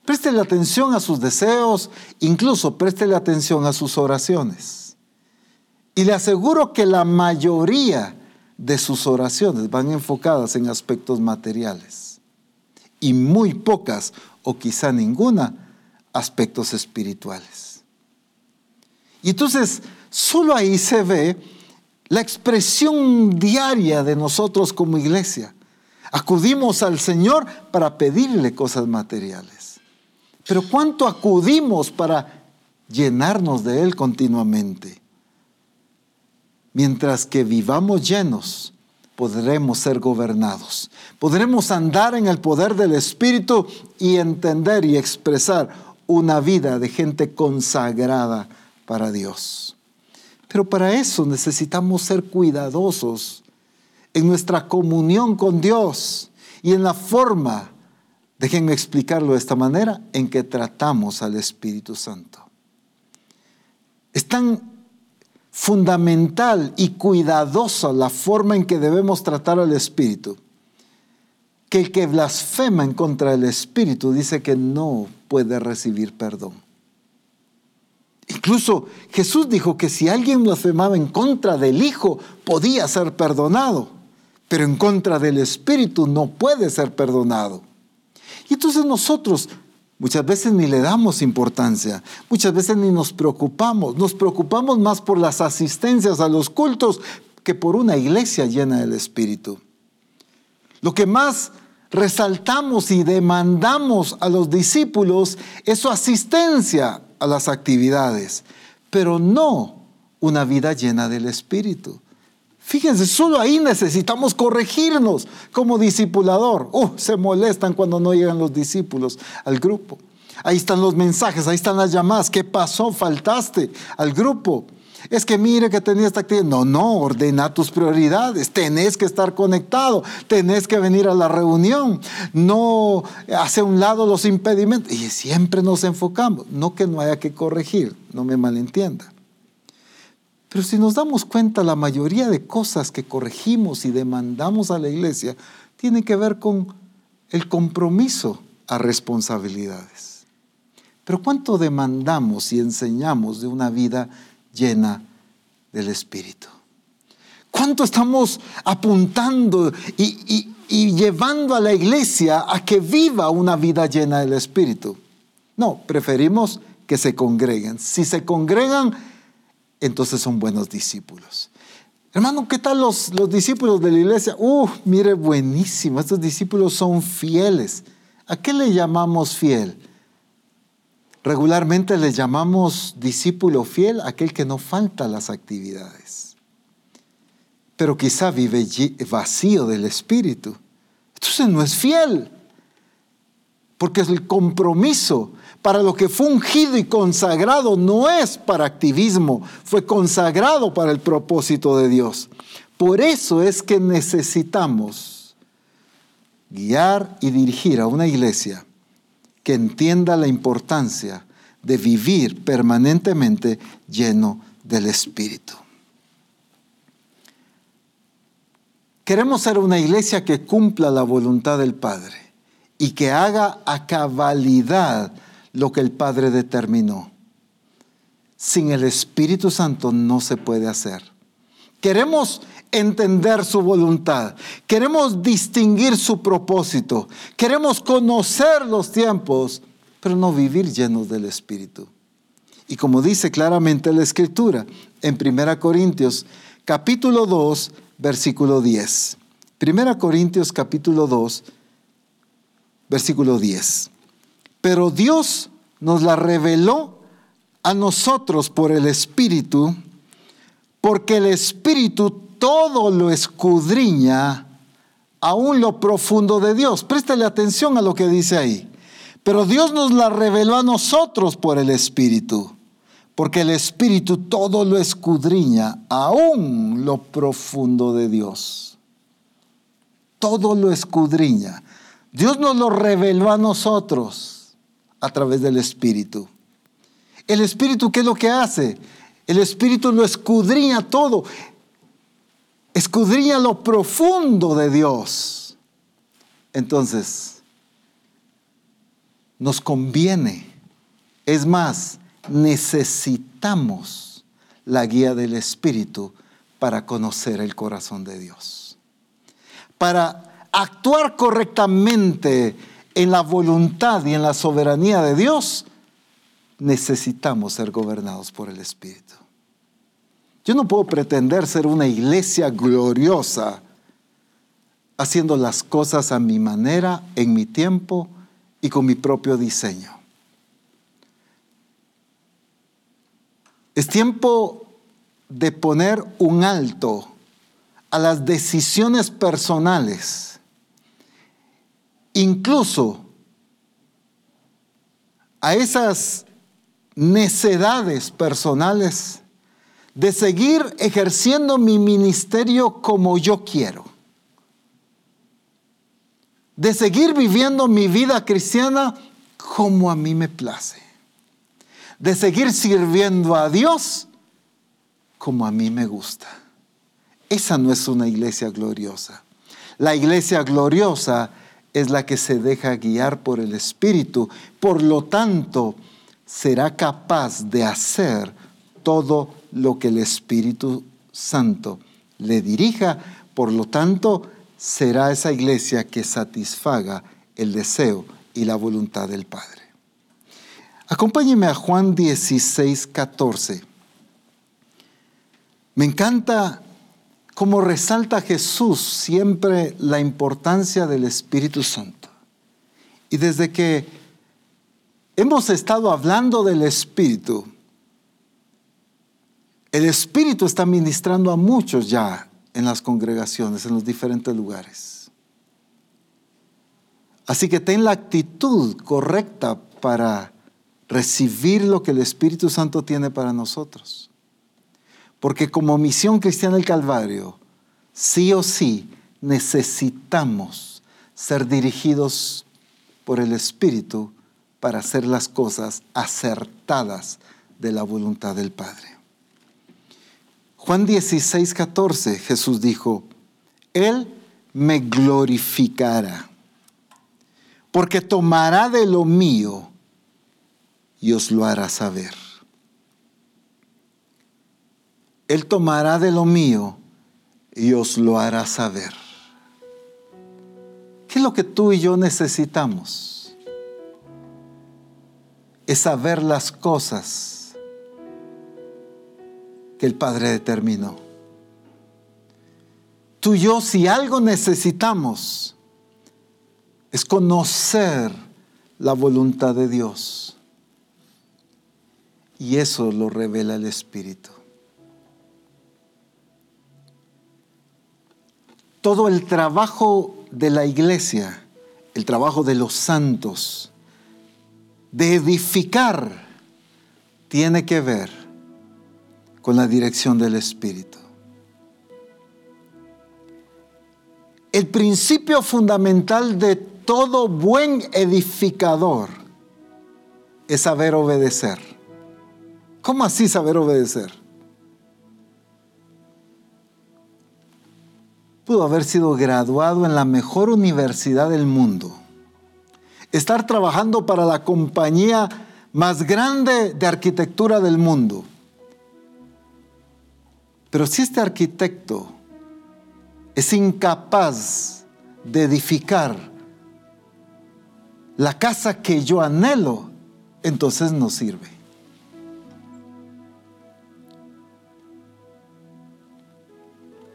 Préstele atención a sus deseos, incluso préstele atención a sus oraciones. Y le aseguro que la mayoría de sus oraciones van enfocadas en aspectos materiales y muy pocas o quizá ninguna aspectos espirituales. Y entonces, solo ahí se ve la expresión diaria de nosotros como iglesia. Acudimos al Señor para pedirle cosas materiales. Pero ¿cuánto acudimos para llenarnos de Él continuamente? Mientras que vivamos llenos, podremos ser gobernados. Podremos andar en el poder del Espíritu y entender y expresar una vida de gente consagrada para Dios. Pero para eso necesitamos ser cuidadosos en nuestra comunión con Dios y en la forma, déjenme explicarlo de esta manera, en que tratamos al Espíritu Santo. Es tan fundamental y cuidadosa la forma en que debemos tratar al Espíritu, que el que blasfema en contra del Espíritu dice que no puede recibir perdón. Incluso Jesús dijo que si alguien blasfemaba en contra del Hijo, podía ser perdonado, pero en contra del Espíritu no puede ser perdonado. Y entonces nosotros muchas veces ni le damos importancia, muchas veces ni nos preocupamos, nos preocupamos más por las asistencias a los cultos que por una iglesia llena del Espíritu. Lo que más resaltamos y demandamos a los discípulos es su asistencia a las actividades, pero no una vida llena del Espíritu. Fíjense, solo ahí necesitamos corregirnos como discipulador. Uh, se molestan cuando no llegan los discípulos al grupo. Ahí están los mensajes, ahí están las llamadas. ¿Qué pasó? Faltaste al grupo. Es que mire que tenía esta actividad. No, no, ordena tus prioridades. Tenés que estar conectado. Tenés que venir a la reunión. No hace un lado los impedimentos. Y siempre nos enfocamos. No que no haya que corregir, no me malentienda. Pero si nos damos cuenta, la mayoría de cosas que corregimos y demandamos a la iglesia tienen que ver con el compromiso a responsabilidades. Pero ¿cuánto demandamos y enseñamos de una vida llena del Espíritu? ¿Cuánto estamos apuntando y, llevando a la iglesia a que viva una vida llena del Espíritu? No, preferimos que se congreguen. Si se congregan, entonces son buenos discípulos. Hermano, ¿qué tal los, los discípulos de la iglesia? Uh, mire, buenísimo, estos discípulos son fieles. ¿A qué le llamamos fiel? Regularmente le llamamos discípulo fiel aquel que no falta las actividades, pero quizá vive vacío del espíritu. Entonces no es fiel, porque el compromiso para lo que fue ungido y consagrado no es para activismo, fue consagrado para el propósito de Dios. Por eso es que necesitamos guiar y dirigir a una iglesia que entienda la importancia de vivir permanentemente lleno del Espíritu. Queremos ser una iglesia que cumpla la voluntad del Padre y que haga a cabalidad lo que el Padre determinó. Sin el Espíritu Santo no se puede hacer. Queremos entender su voluntad, queremos distinguir su propósito, queremos conocer los tiempos, pero no vivir llenos del Espíritu. Y como dice claramente la Escritura en 1 Corintios capítulo 2, versículo 10. 1 Corintios capítulo 2, versículo 10. Pero Dios nos la reveló a nosotros por el Espíritu, porque el Espíritu todo lo escudriña, aún lo profundo de Dios. Préstale atención a lo que dice ahí. Pero Dios nos la reveló a nosotros por el Espíritu, porque el Espíritu todo lo escudriña, aún lo profundo de Dios. Todo lo escudriña. Dios nos lo reveló a nosotros a través del Espíritu. El Espíritu, ¿qué es lo que hace? El Espíritu lo escudriña todo. Escudriña lo profundo de Dios. Entonces, nos conviene. Es más, necesitamos la guía del Espíritu para conocer el corazón de Dios. Para actuar correctamente en la voluntad y en la soberanía de Dios, necesitamos ser gobernados por el Espíritu. Yo no puedo pretender ser una iglesia gloriosa haciendo las cosas a mi manera, en mi tiempo y con mi propio diseño. Es tiempo de poner un alto a las decisiones personales incluso a esas necedades personales de seguir ejerciendo mi ministerio como yo quiero, de seguir viviendo mi vida cristiana como a mí me place, de seguir sirviendo a Dios como a mí me gusta. Esa no es una iglesia gloriosa. La iglesia gloriosa es la que se deja guiar por el Espíritu. Por lo tanto, será capaz de hacer todo lo que el Espíritu Santo le dirija. Por lo tanto, será esa iglesia que satisfaga el deseo y la voluntad del Padre. Acompáñeme a Juan 16, 14. Me encanta cómo resalta Jesús siempre la importancia del Espíritu Santo. Y desde que hemos estado hablando del Espíritu, el Espíritu está ministrando a muchos ya en las congregaciones, en los diferentes lugares. Así que ten la actitud correcta para recibir lo que el Espíritu Santo tiene para nosotros. Porque como misión cristiana del Calvario, sí o sí necesitamos ser dirigidos por el Espíritu para hacer las cosas acertadas de la voluntad del Padre. Juan 16, 14, Jesús dijo, Él me glorificará, porque tomará de lo mío y os lo hará saber. Él tomará de lo mío y os lo hará saber. ¿Qué es lo que tú y yo necesitamos? Es saber las cosas que el Padre determinó. Tú y yo, si algo necesitamos, es conocer la voluntad de Dios. Y eso lo revela el Espíritu. Todo el trabajo de la iglesia, el trabajo de los santos, de edificar, tiene que ver con la dirección del Espíritu. El principio fundamental de todo buen edificador es saber obedecer. ¿Cómo así saber obedecer? Pudo haber sido graduado en la mejor universidad del mundo. Estar trabajando para la compañía más grande de arquitectura del mundo. Pero si este arquitecto es incapaz de edificar la casa que yo anhelo, entonces no sirve.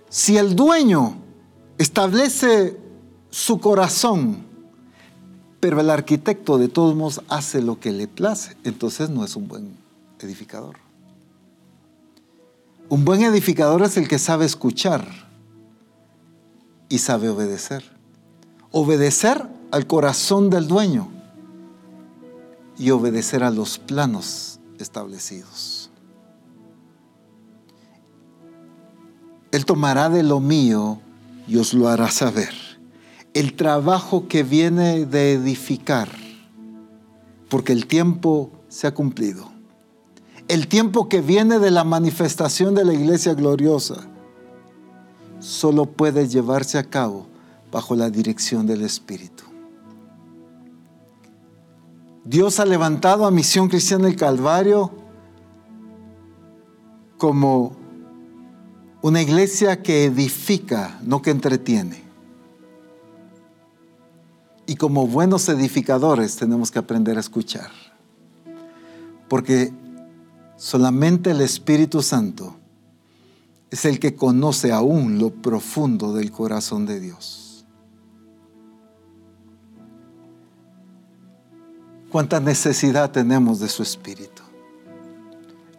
Si el dueño establece su corazón, pero el arquitecto de todos modos hace lo que le place, entonces no es un buen edificador. Un buen edificador es el que sabe escuchar y sabe obedecer. Obedecer al corazón del dueño y obedecer a los planos establecidos. Él tomará de lo mío y os lo hará saber. El trabajo que viene de edificar, porque el tiempo se ha cumplido. El tiempo que viene de la manifestación de la iglesia gloriosa solo puede llevarse a cabo bajo la dirección del Espíritu. Dios ha levantado a Misión Cristiana del Calvario como una iglesia que edifica, no que entretiene. Y como buenos edificadores tenemos que aprender a escuchar. Porque solamente el Espíritu Santo es el que conoce aún lo profundo del corazón de Dios. Cuánta necesidad tenemos de su Espíritu.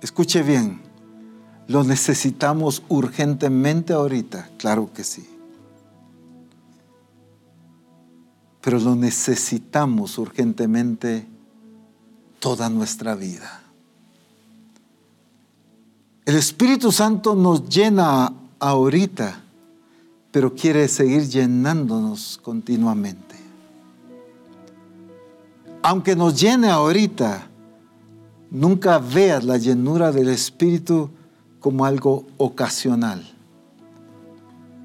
Escuche bien, ¿Lo necesitamos urgentemente ahorita? Claro que sí. Pero lo necesitamos urgentemente toda nuestra vida. El Espíritu Santo nos llena ahorita, pero quiere seguir llenándonos continuamente. Aunque nos llene ahorita, nunca veas la llenura del Espíritu como algo ocasional,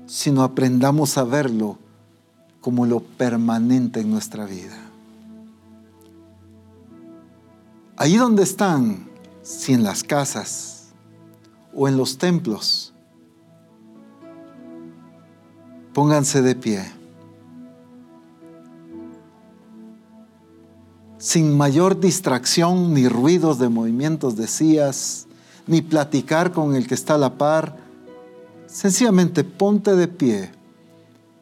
sino aprendamos a verlo como lo permanente en nuestra vida. Ahí donde están, si en las casas o en los templos, pónganse de pie. sin mayor distracción ni ruidos de movimientos de sillas, ni platicar con el que está a la par. Sencillamente ponte de pie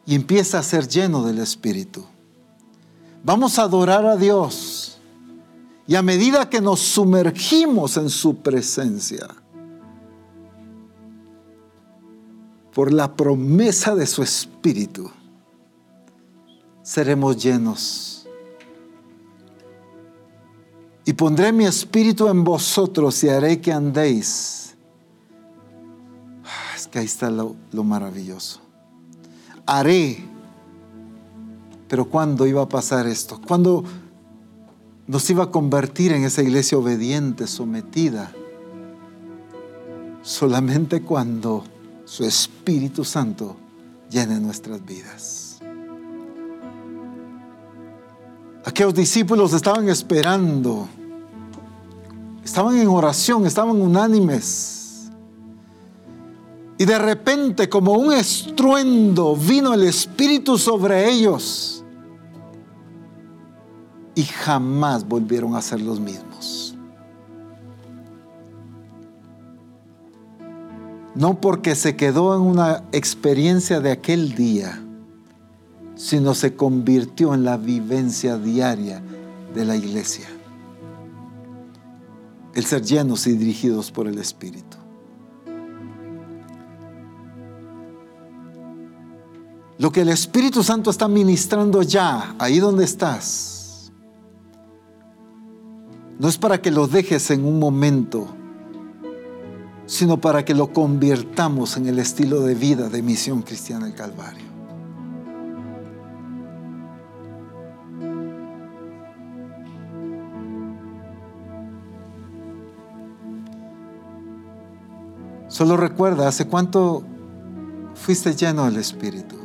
y empieza a ser lleno del Espíritu. Vamos a adorar a Dios. Y a medida que nos sumergimos en su presencia, por la promesa de su Espíritu, seremos llenos y pondré mi espíritu en vosotros y haré que andéis. Ah, es que ahí está lo, maravilloso. Haré. Pero ¿cuándo iba a pasar esto? ¿Cuándo nos iba a convertir en esa iglesia obediente, sometida? Solamente cuando su Espíritu Santo llene nuestras vidas. Aquellos discípulos estaban esperando Estaban en oración, estaban unánimes. Y de repente, como un estruendo, vino el Espíritu sobre ellos. Y jamás volvieron a ser los mismos. No porque se quedó en una experiencia de aquel día, sino se convirtió en la vivencia diaria de la iglesia el ser llenos y dirigidos por el Espíritu. Lo que el Espíritu Santo está ministrando ya, ahí donde estás, no es para que lo dejes en un momento, sino para que lo convirtamos en el estilo de vida de Misión Cristiana del Calvario. Solo recuerda, ¿hace cuánto fuiste lleno del Espíritu?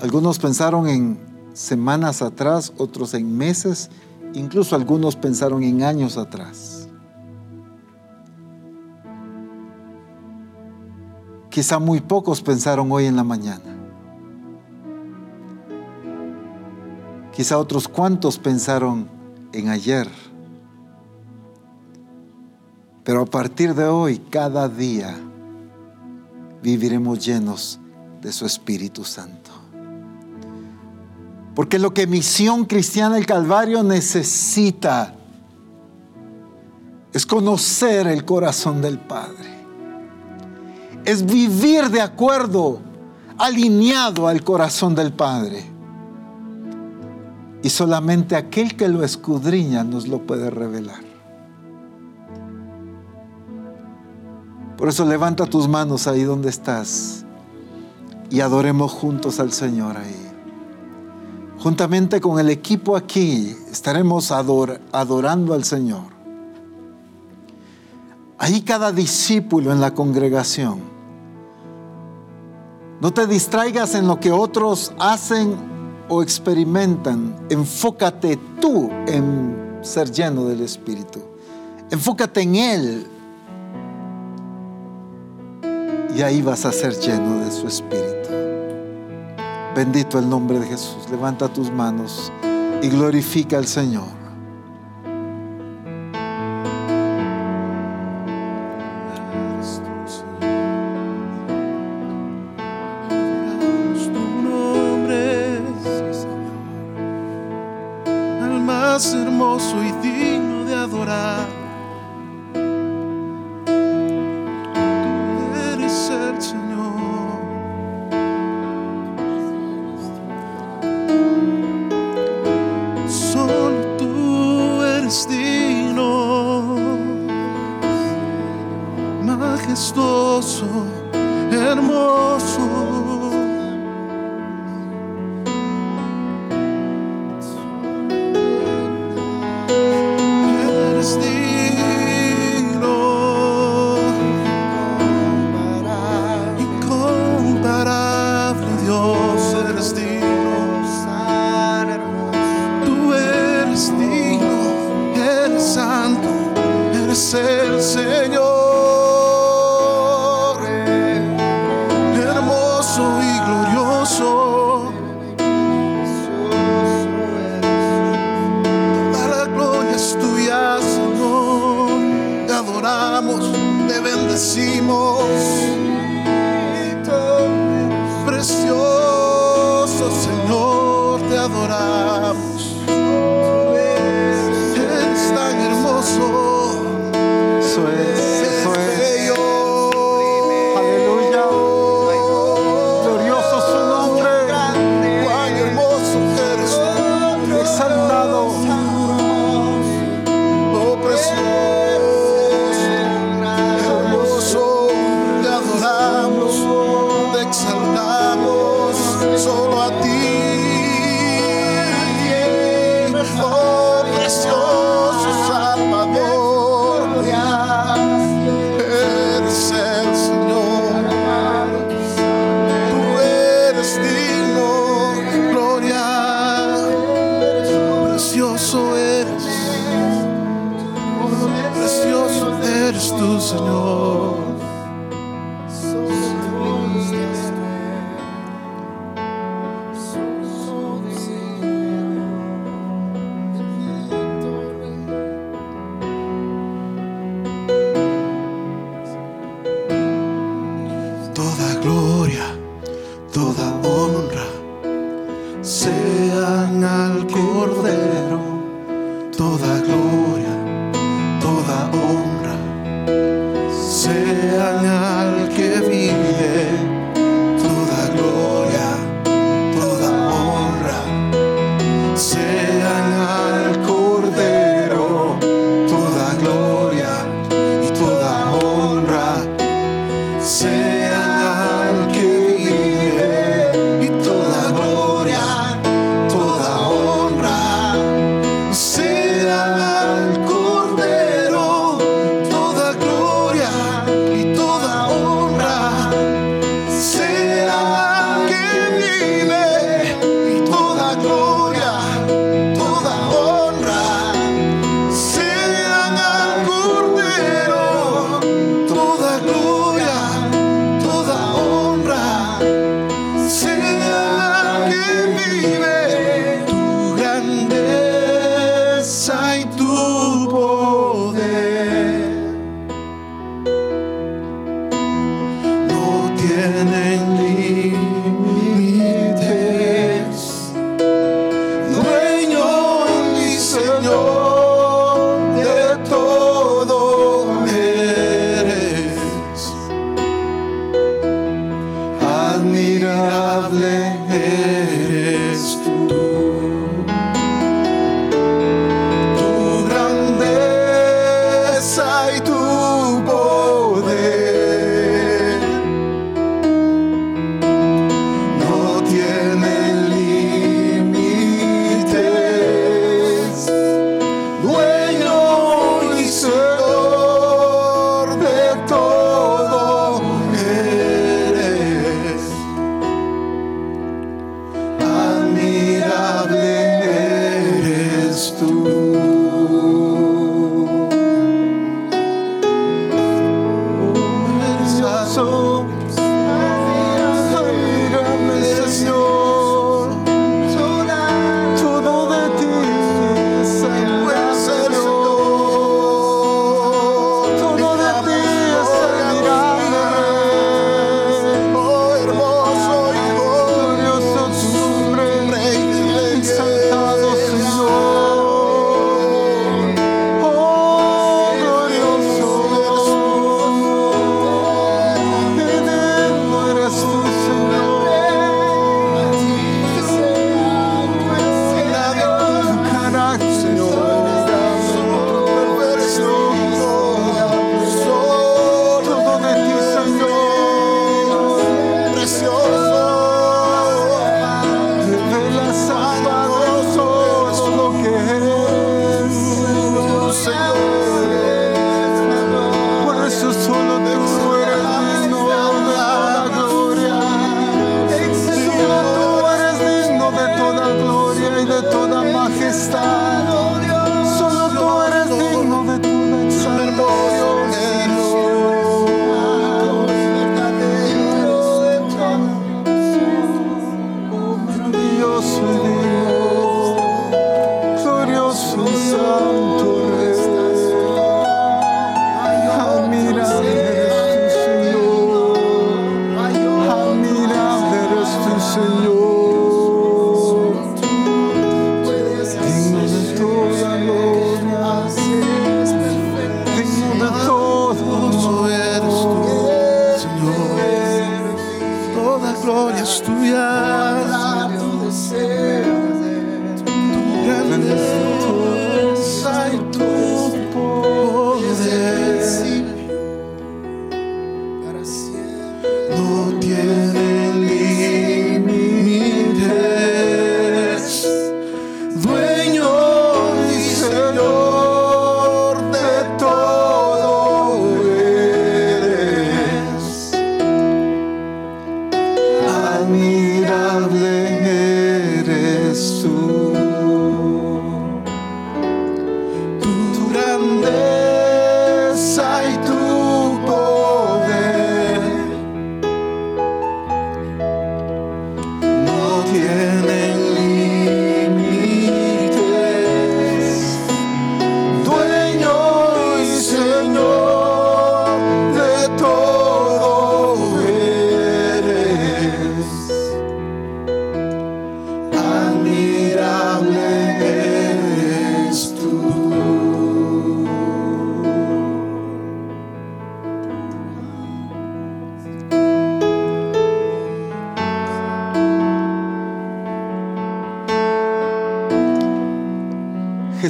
Algunos pensaron en semanas atrás, otros en meses, incluso algunos pensaron en años atrás. Quizá muy pocos pensaron hoy en la mañana. Quizá otros cuantos pensaron en ayer. Pero a partir de hoy, cada día, viviremos llenos de su Espíritu Santo. Porque lo que Misión Cristiana del Calvario necesita es conocer el corazón del Padre. Es vivir de acuerdo, alineado al corazón del Padre. Y solamente aquel que lo escudriña nos lo puede revelar. Por eso levanta tus manos ahí donde estás y adoremos juntos al Señor ahí. Juntamente con el equipo aquí estaremos adorando al Señor. Ahí cada discípulo en la congregación. No te distraigas en lo que otros hacen o experimentan. Enfócate tú en ser lleno del Espíritu. Enfócate en Él, y ahí vas a ser lleno de su Espíritu. Bendito el nombre de Jesús. Levanta tus manos y glorifica al Señor. el Señor.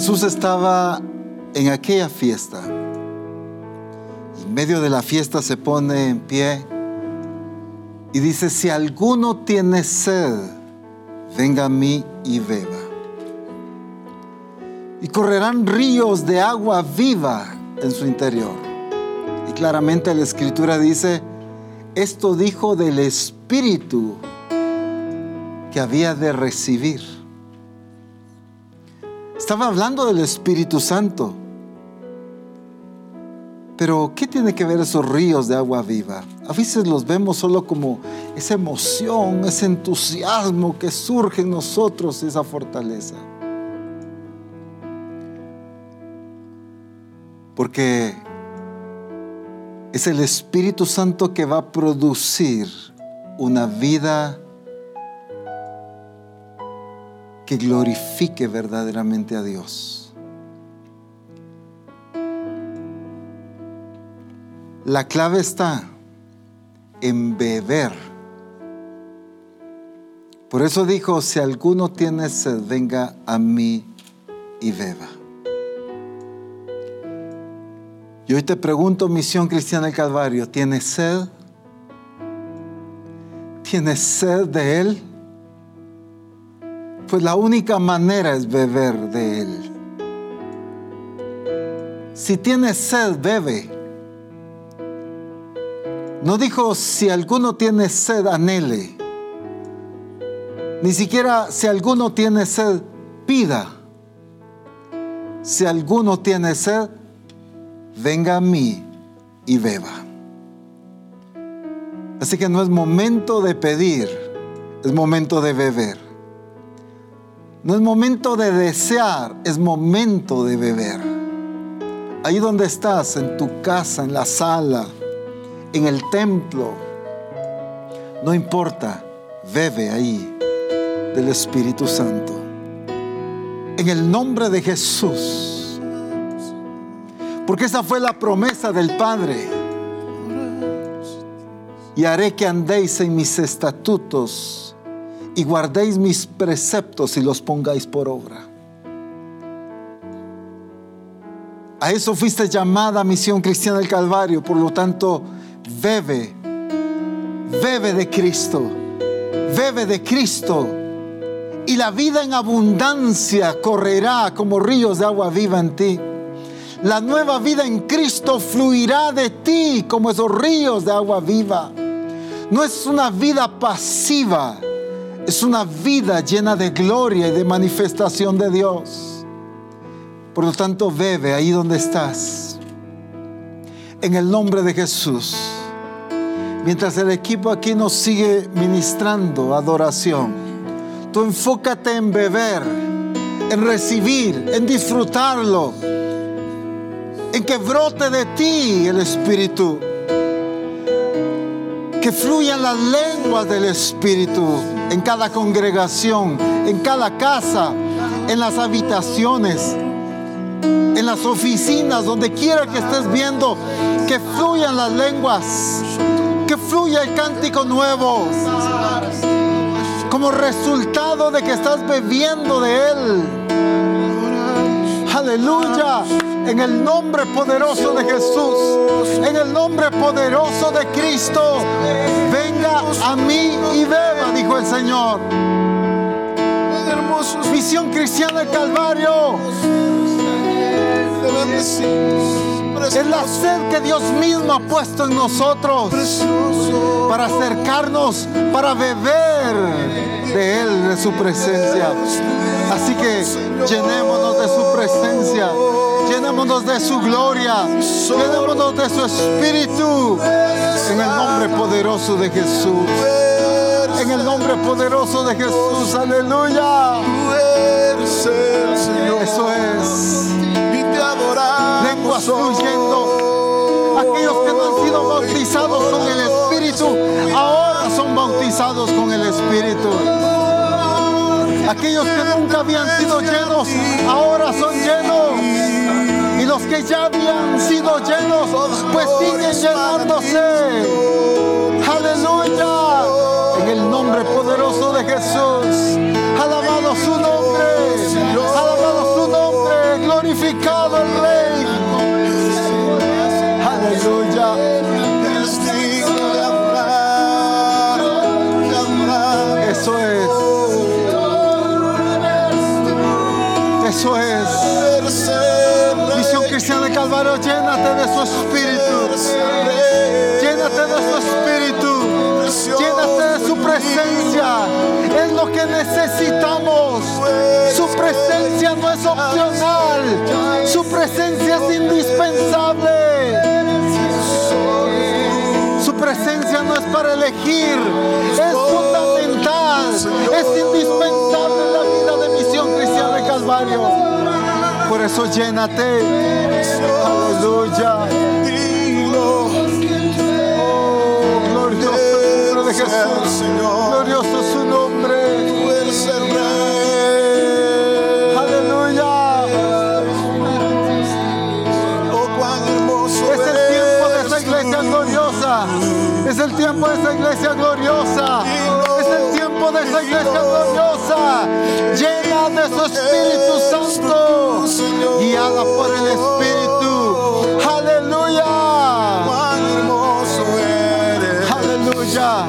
Jesús estaba en aquella fiesta. En medio de la fiesta se pone en pie y dice, si alguno tiene sed, venga a mí y beba. Y correrán ríos de agua viva en su interior. Y claramente la escritura dice, esto dijo del Espíritu que había de recibir. Estaba hablando del Espíritu Santo. Pero, ¿qué tiene que ver esos ríos de agua viva? A veces los vemos solo como esa emoción, ese entusiasmo que surge en nosotros, esa fortaleza. Porque es el Espíritu Santo que va a producir una vida que glorifique verdaderamente a Dios. La clave está en beber. Por eso dijo, si alguno tiene sed, venga a mí y beba. Y hoy te pregunto, Misión Cristiana del Calvario, ¿tienes sed? ¿Tienes sed de Él? Pues la única manera es beber de Él. Si tienes sed, bebe. No dijo si alguno tiene sed, anhele. Ni siquiera si alguno tiene sed, pida. Si alguno tiene sed, venga a mí y beba. Así que no es momento de pedir, es momento de beber. No es momento de desear, es momento de beber. Ahí donde estás, en tu casa, en la sala, en el templo, no importa, bebe ahí del Espíritu Santo. En el nombre de Jesús. Porque esa fue la promesa del Padre. Y haré que andéis en mis estatutos y guardéis mis preceptos y los pongáis por obra. A eso fuiste llamada misión cristiana del Calvario, por lo tanto, bebe, bebe de Cristo, bebe de Cristo. Y la vida en abundancia correrá como ríos de agua viva en ti. La nueva vida en Cristo fluirá de ti como esos ríos de agua viva. No es una vida pasiva, es una vida llena de gloria y de manifestación de Dios. Por lo tanto, bebe ahí donde estás. En el nombre de Jesús. Mientras el equipo aquí nos sigue ministrando adoración, tú enfócate en beber, en recibir, en disfrutarlo, en que brote de ti el Espíritu que fluyan las lenguas del Espíritu en cada congregación, en cada casa, en las habitaciones, en las oficinas, donde quiera que estés viendo, que fluyan las lenguas, que fluya el cántico nuevo, como resultado de que estás bebiendo de Él. Aleluya en el nombre poderoso de Jesús, en el nombre poderoso de Cristo. Venga a mí y beba, dijo el Señor. Misión cristiana del Calvario. Es la sed que Dios mismo ha puesto en nosotros para acercarnos, para beber de Él, de su presencia. Así que llenémonos de su presencia, llenémonos de su gloria, llenémonos de su espíritu. En el nombre poderoso de Jesús. En el nombre poderoso de Jesús. Aleluya. Eso es. Lenguas fluyendo. Aquellos que no han sido bautizados con el Espíritu, ahora son bautizados con el Espíritu. Aquellos que nunca habían sido llenos, ahora son llenos. Y los que ya habían sido llenos, pues siguen llenándose. Aleluya. En el nombre poderoso de Jesús. Alabado su nombre. De su espíritu. Llénate de su espíritu. Llénate de su presencia. Es lo que necesitamos. Su presencia no es opcional. Su presencia es indispensable. Su presencia no es para elegir. Es fundamental. Es indispensable en la vida de Misión Cristiana de Calvario. Por eso llénate. Aleluya. Oh, glorioso el nombre de Jesús. Glorioso su nombre. Aleluya. Es el tiempo de esa iglesia gloriosa. Es el tiempo de esa iglesia gloriosa. Esa iglesia gloriosa. Llena de su Espíritu Santo. Guiada por el Espíritu. Aleluya. Aleluya.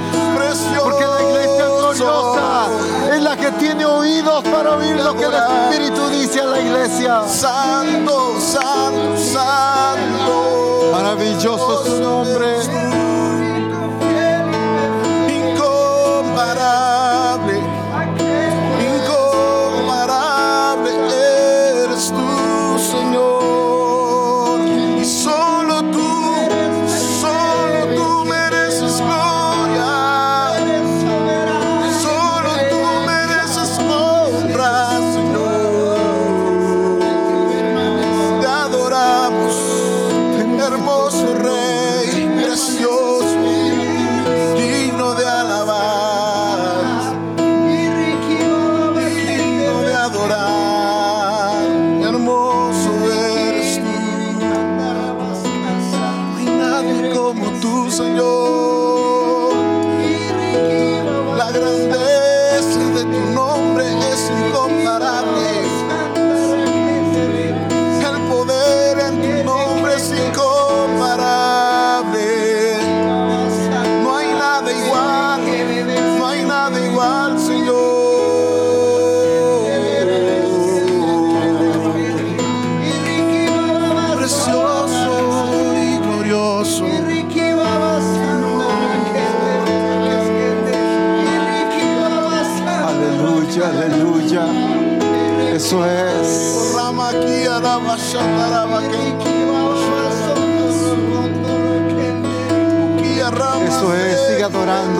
Porque la iglesia gloriosa es la que tiene oídos para oír lo que el Espíritu dice a la iglesia. Santo, santo, santo. Maravilloso su nombre.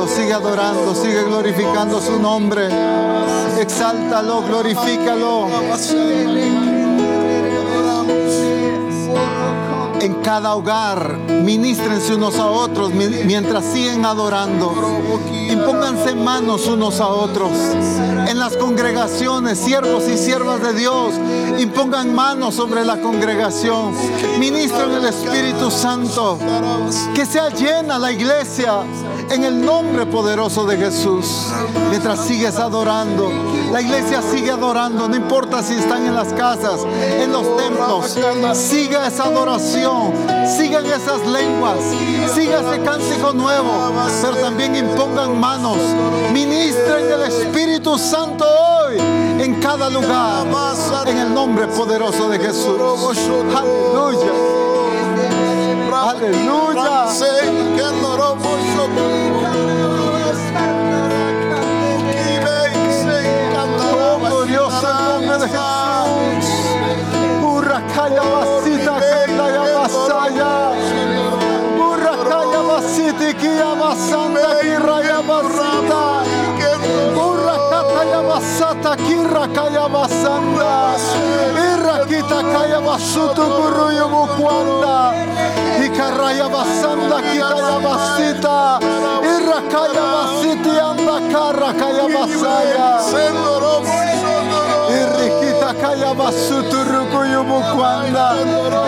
Sigue adorando, sigue glorificando su nombre. Exáltalo, glorifícalo. En cada hogar, ministrense unos a otros mi- mientras siguen adorando. Impónganse manos unos a otros. En las congregaciones, siervos y siervas de Dios, impongan manos sobre la congregación. Ministren el Espíritu Santo. Que sea llena la iglesia en el nombre poderoso de Jesús. Mientras sigues adorando, la iglesia sigue adorando, no importa si están en las casas, en los templos. Siga esa adoración, sigan esas lenguas, siga ese cántico nuevo, pero también impongan manos. Ministren el Espíritu Santo hoy en cada lugar, en el nombre poderoso de Jesús. Aleluya. Aleluya. Irrakita kaya basutu guruyu mukwanda. Carayabasanda Kirayabasita Irrakayabasiti Anda Karakayabasaya. Irrikita Kayabasutu Rukuyumukwanda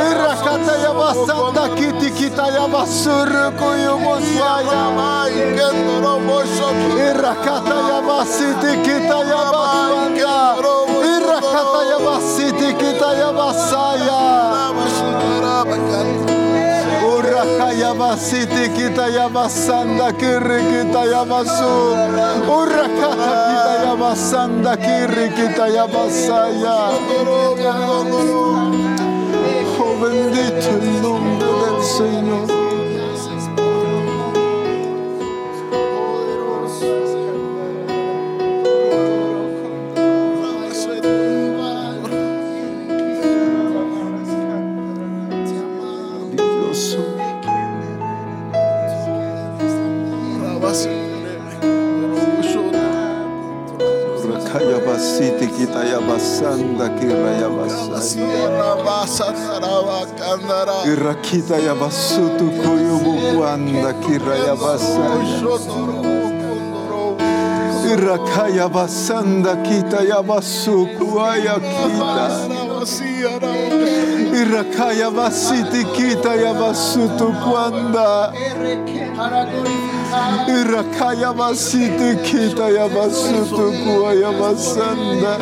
Irrakatayabasanda Kiti Kitayabasuru Kuyumuswaya Irrakatayabasiti Kitayabaswanda Irrakatayabasiti Kitayabasaya Irrakatayabasiti Kitayabasaya kita ya baswanda. Irrakata ya basiti kita ya basaya. Urakaya basiti kita ya basanda kiri kita ya basu. Urakata kita ya basanda kiri kita ya basaya. Oh bendito el nombre de Señor. Yabasanda Kirayabasanda Irakita Yabasutu Koyubuanda Kirayabasanda Irakaya Basanda Kita Yabasuku Ayakita Irakaya Basiti Kita Yabasutu Kwanda. Rakayabasitu kitayabasutu kuayabasanda.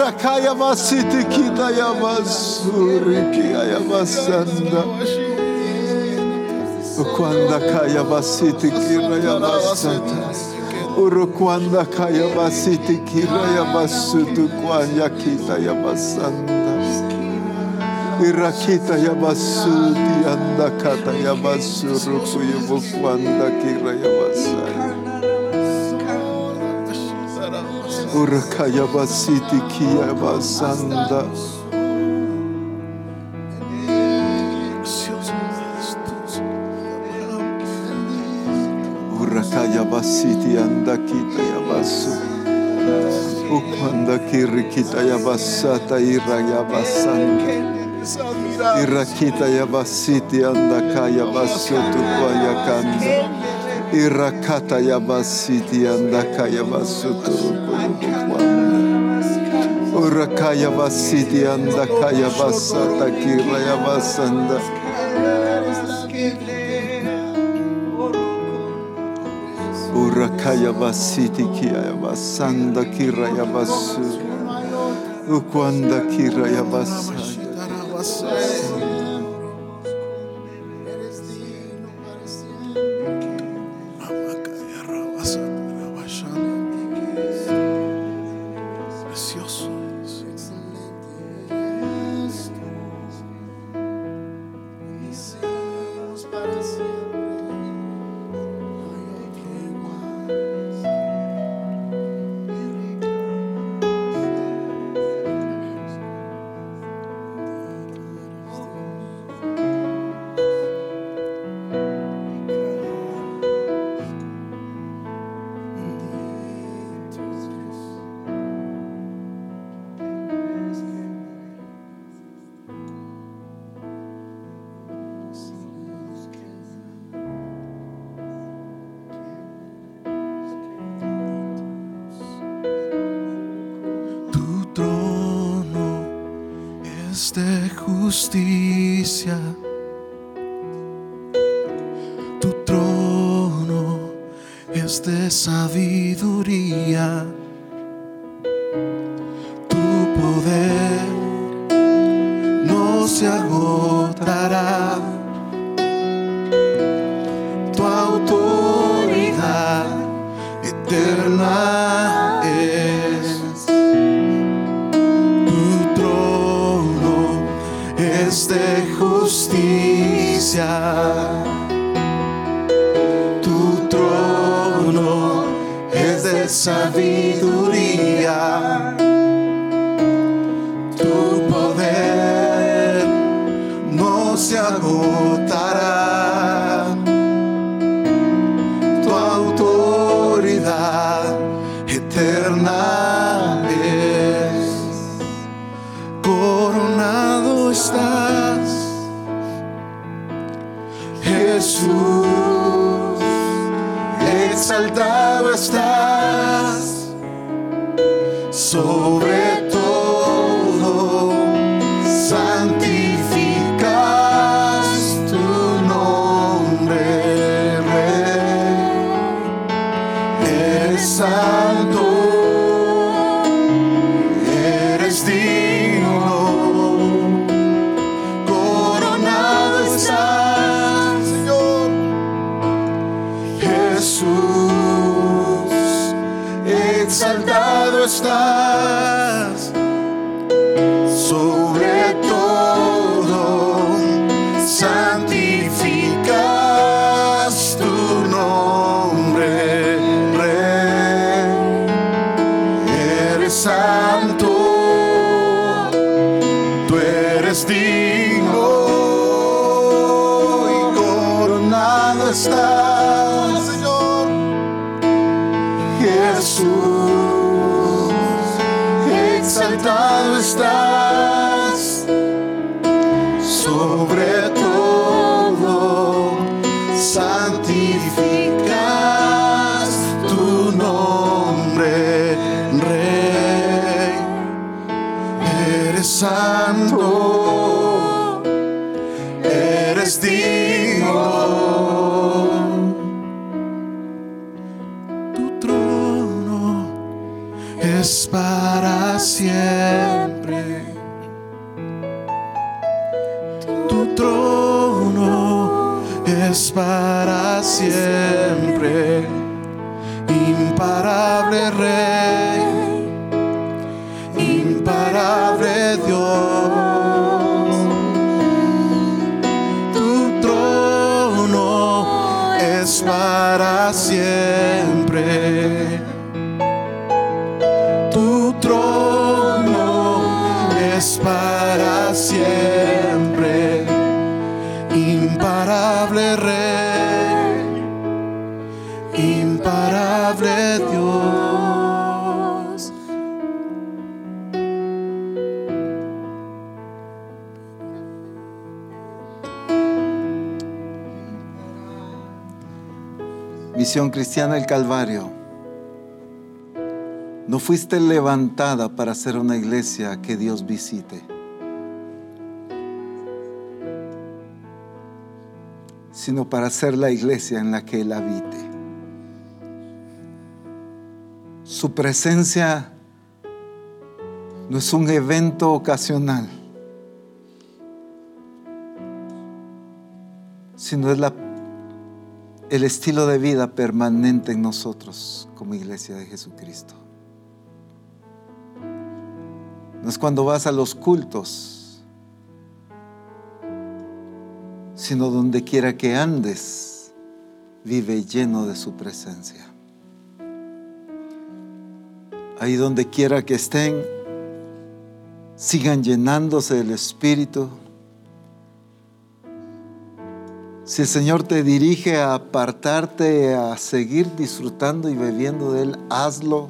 Rakayabasitu kitayabasuri kiayabasanda. Ukwanda kayabasitu kirayabasanda. Urukwanda kayabasitu kirayabasutu kuanya kitayabasanda. Irakita yabasu diyanda kata yabasu ruku yubufanda kira yabasaya. Urka yabasiti ki yabasanda. Urka yabasiti anda kita yabasu. Ukmanda kirikita yabasata irayabasanda. Urka Irakita yabasiti andaka yabasutu kwayakanda. Irakata yabasiti andaka yabasutu Urakaya basiti andaka yabasata kira yabasanda. Urakaya yabasiti kia yabasanda kira yabasu. Ukwanda kira yabasanda. Justicia. Tu trono es de sabiduría. Es para siempre. Imparable Rey, Misión Cristiana del Calvario. No fuiste levantada para ser una iglesia que Dios visite. sino para ser la iglesia en la que Él habite. Su presencia no es un evento ocasional, sino es la, el estilo de vida permanente en nosotros como iglesia de Jesucristo. No es cuando vas a los cultos, sino donde quiera que andes, vive lleno de su presencia. Ahí donde quiera que estén, sigan llenándose del Espíritu. Si el Señor te dirige a apartarte, a seguir disfrutando y bebiendo de Él, hazlo.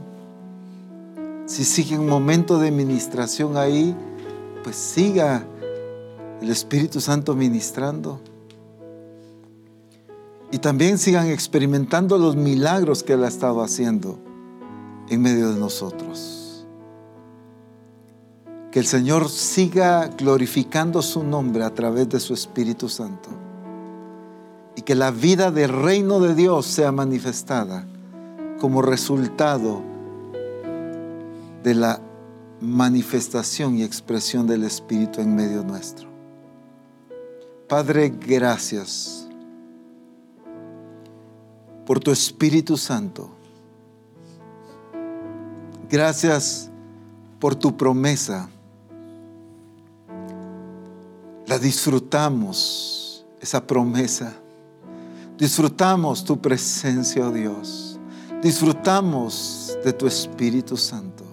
Si sigue un momento de ministración ahí, pues siga el Espíritu Santo ministrando. Y también sigan experimentando los milagros que Él ha estado haciendo en medio de nosotros. Que el Señor siga glorificando su nombre a través de su Espíritu Santo. Y que la vida del reino de Dios sea manifestada como resultado de la manifestación y expresión del Espíritu en medio nuestro. Padre, gracias por tu Espíritu Santo. Gracias por tu promesa. La disfrutamos, esa promesa. Disfrutamos tu presencia, oh Dios. Disfrutamos de tu Espíritu Santo.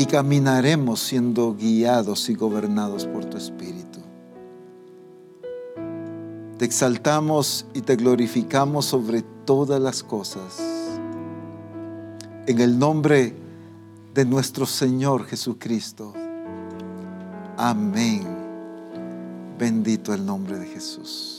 y caminaremos siendo guiados y gobernados por tu Espíritu. Te exaltamos y te glorificamos sobre todas las cosas. En el nombre de nuestro Señor Jesucristo. Amén. Bendito el nombre de Jesús.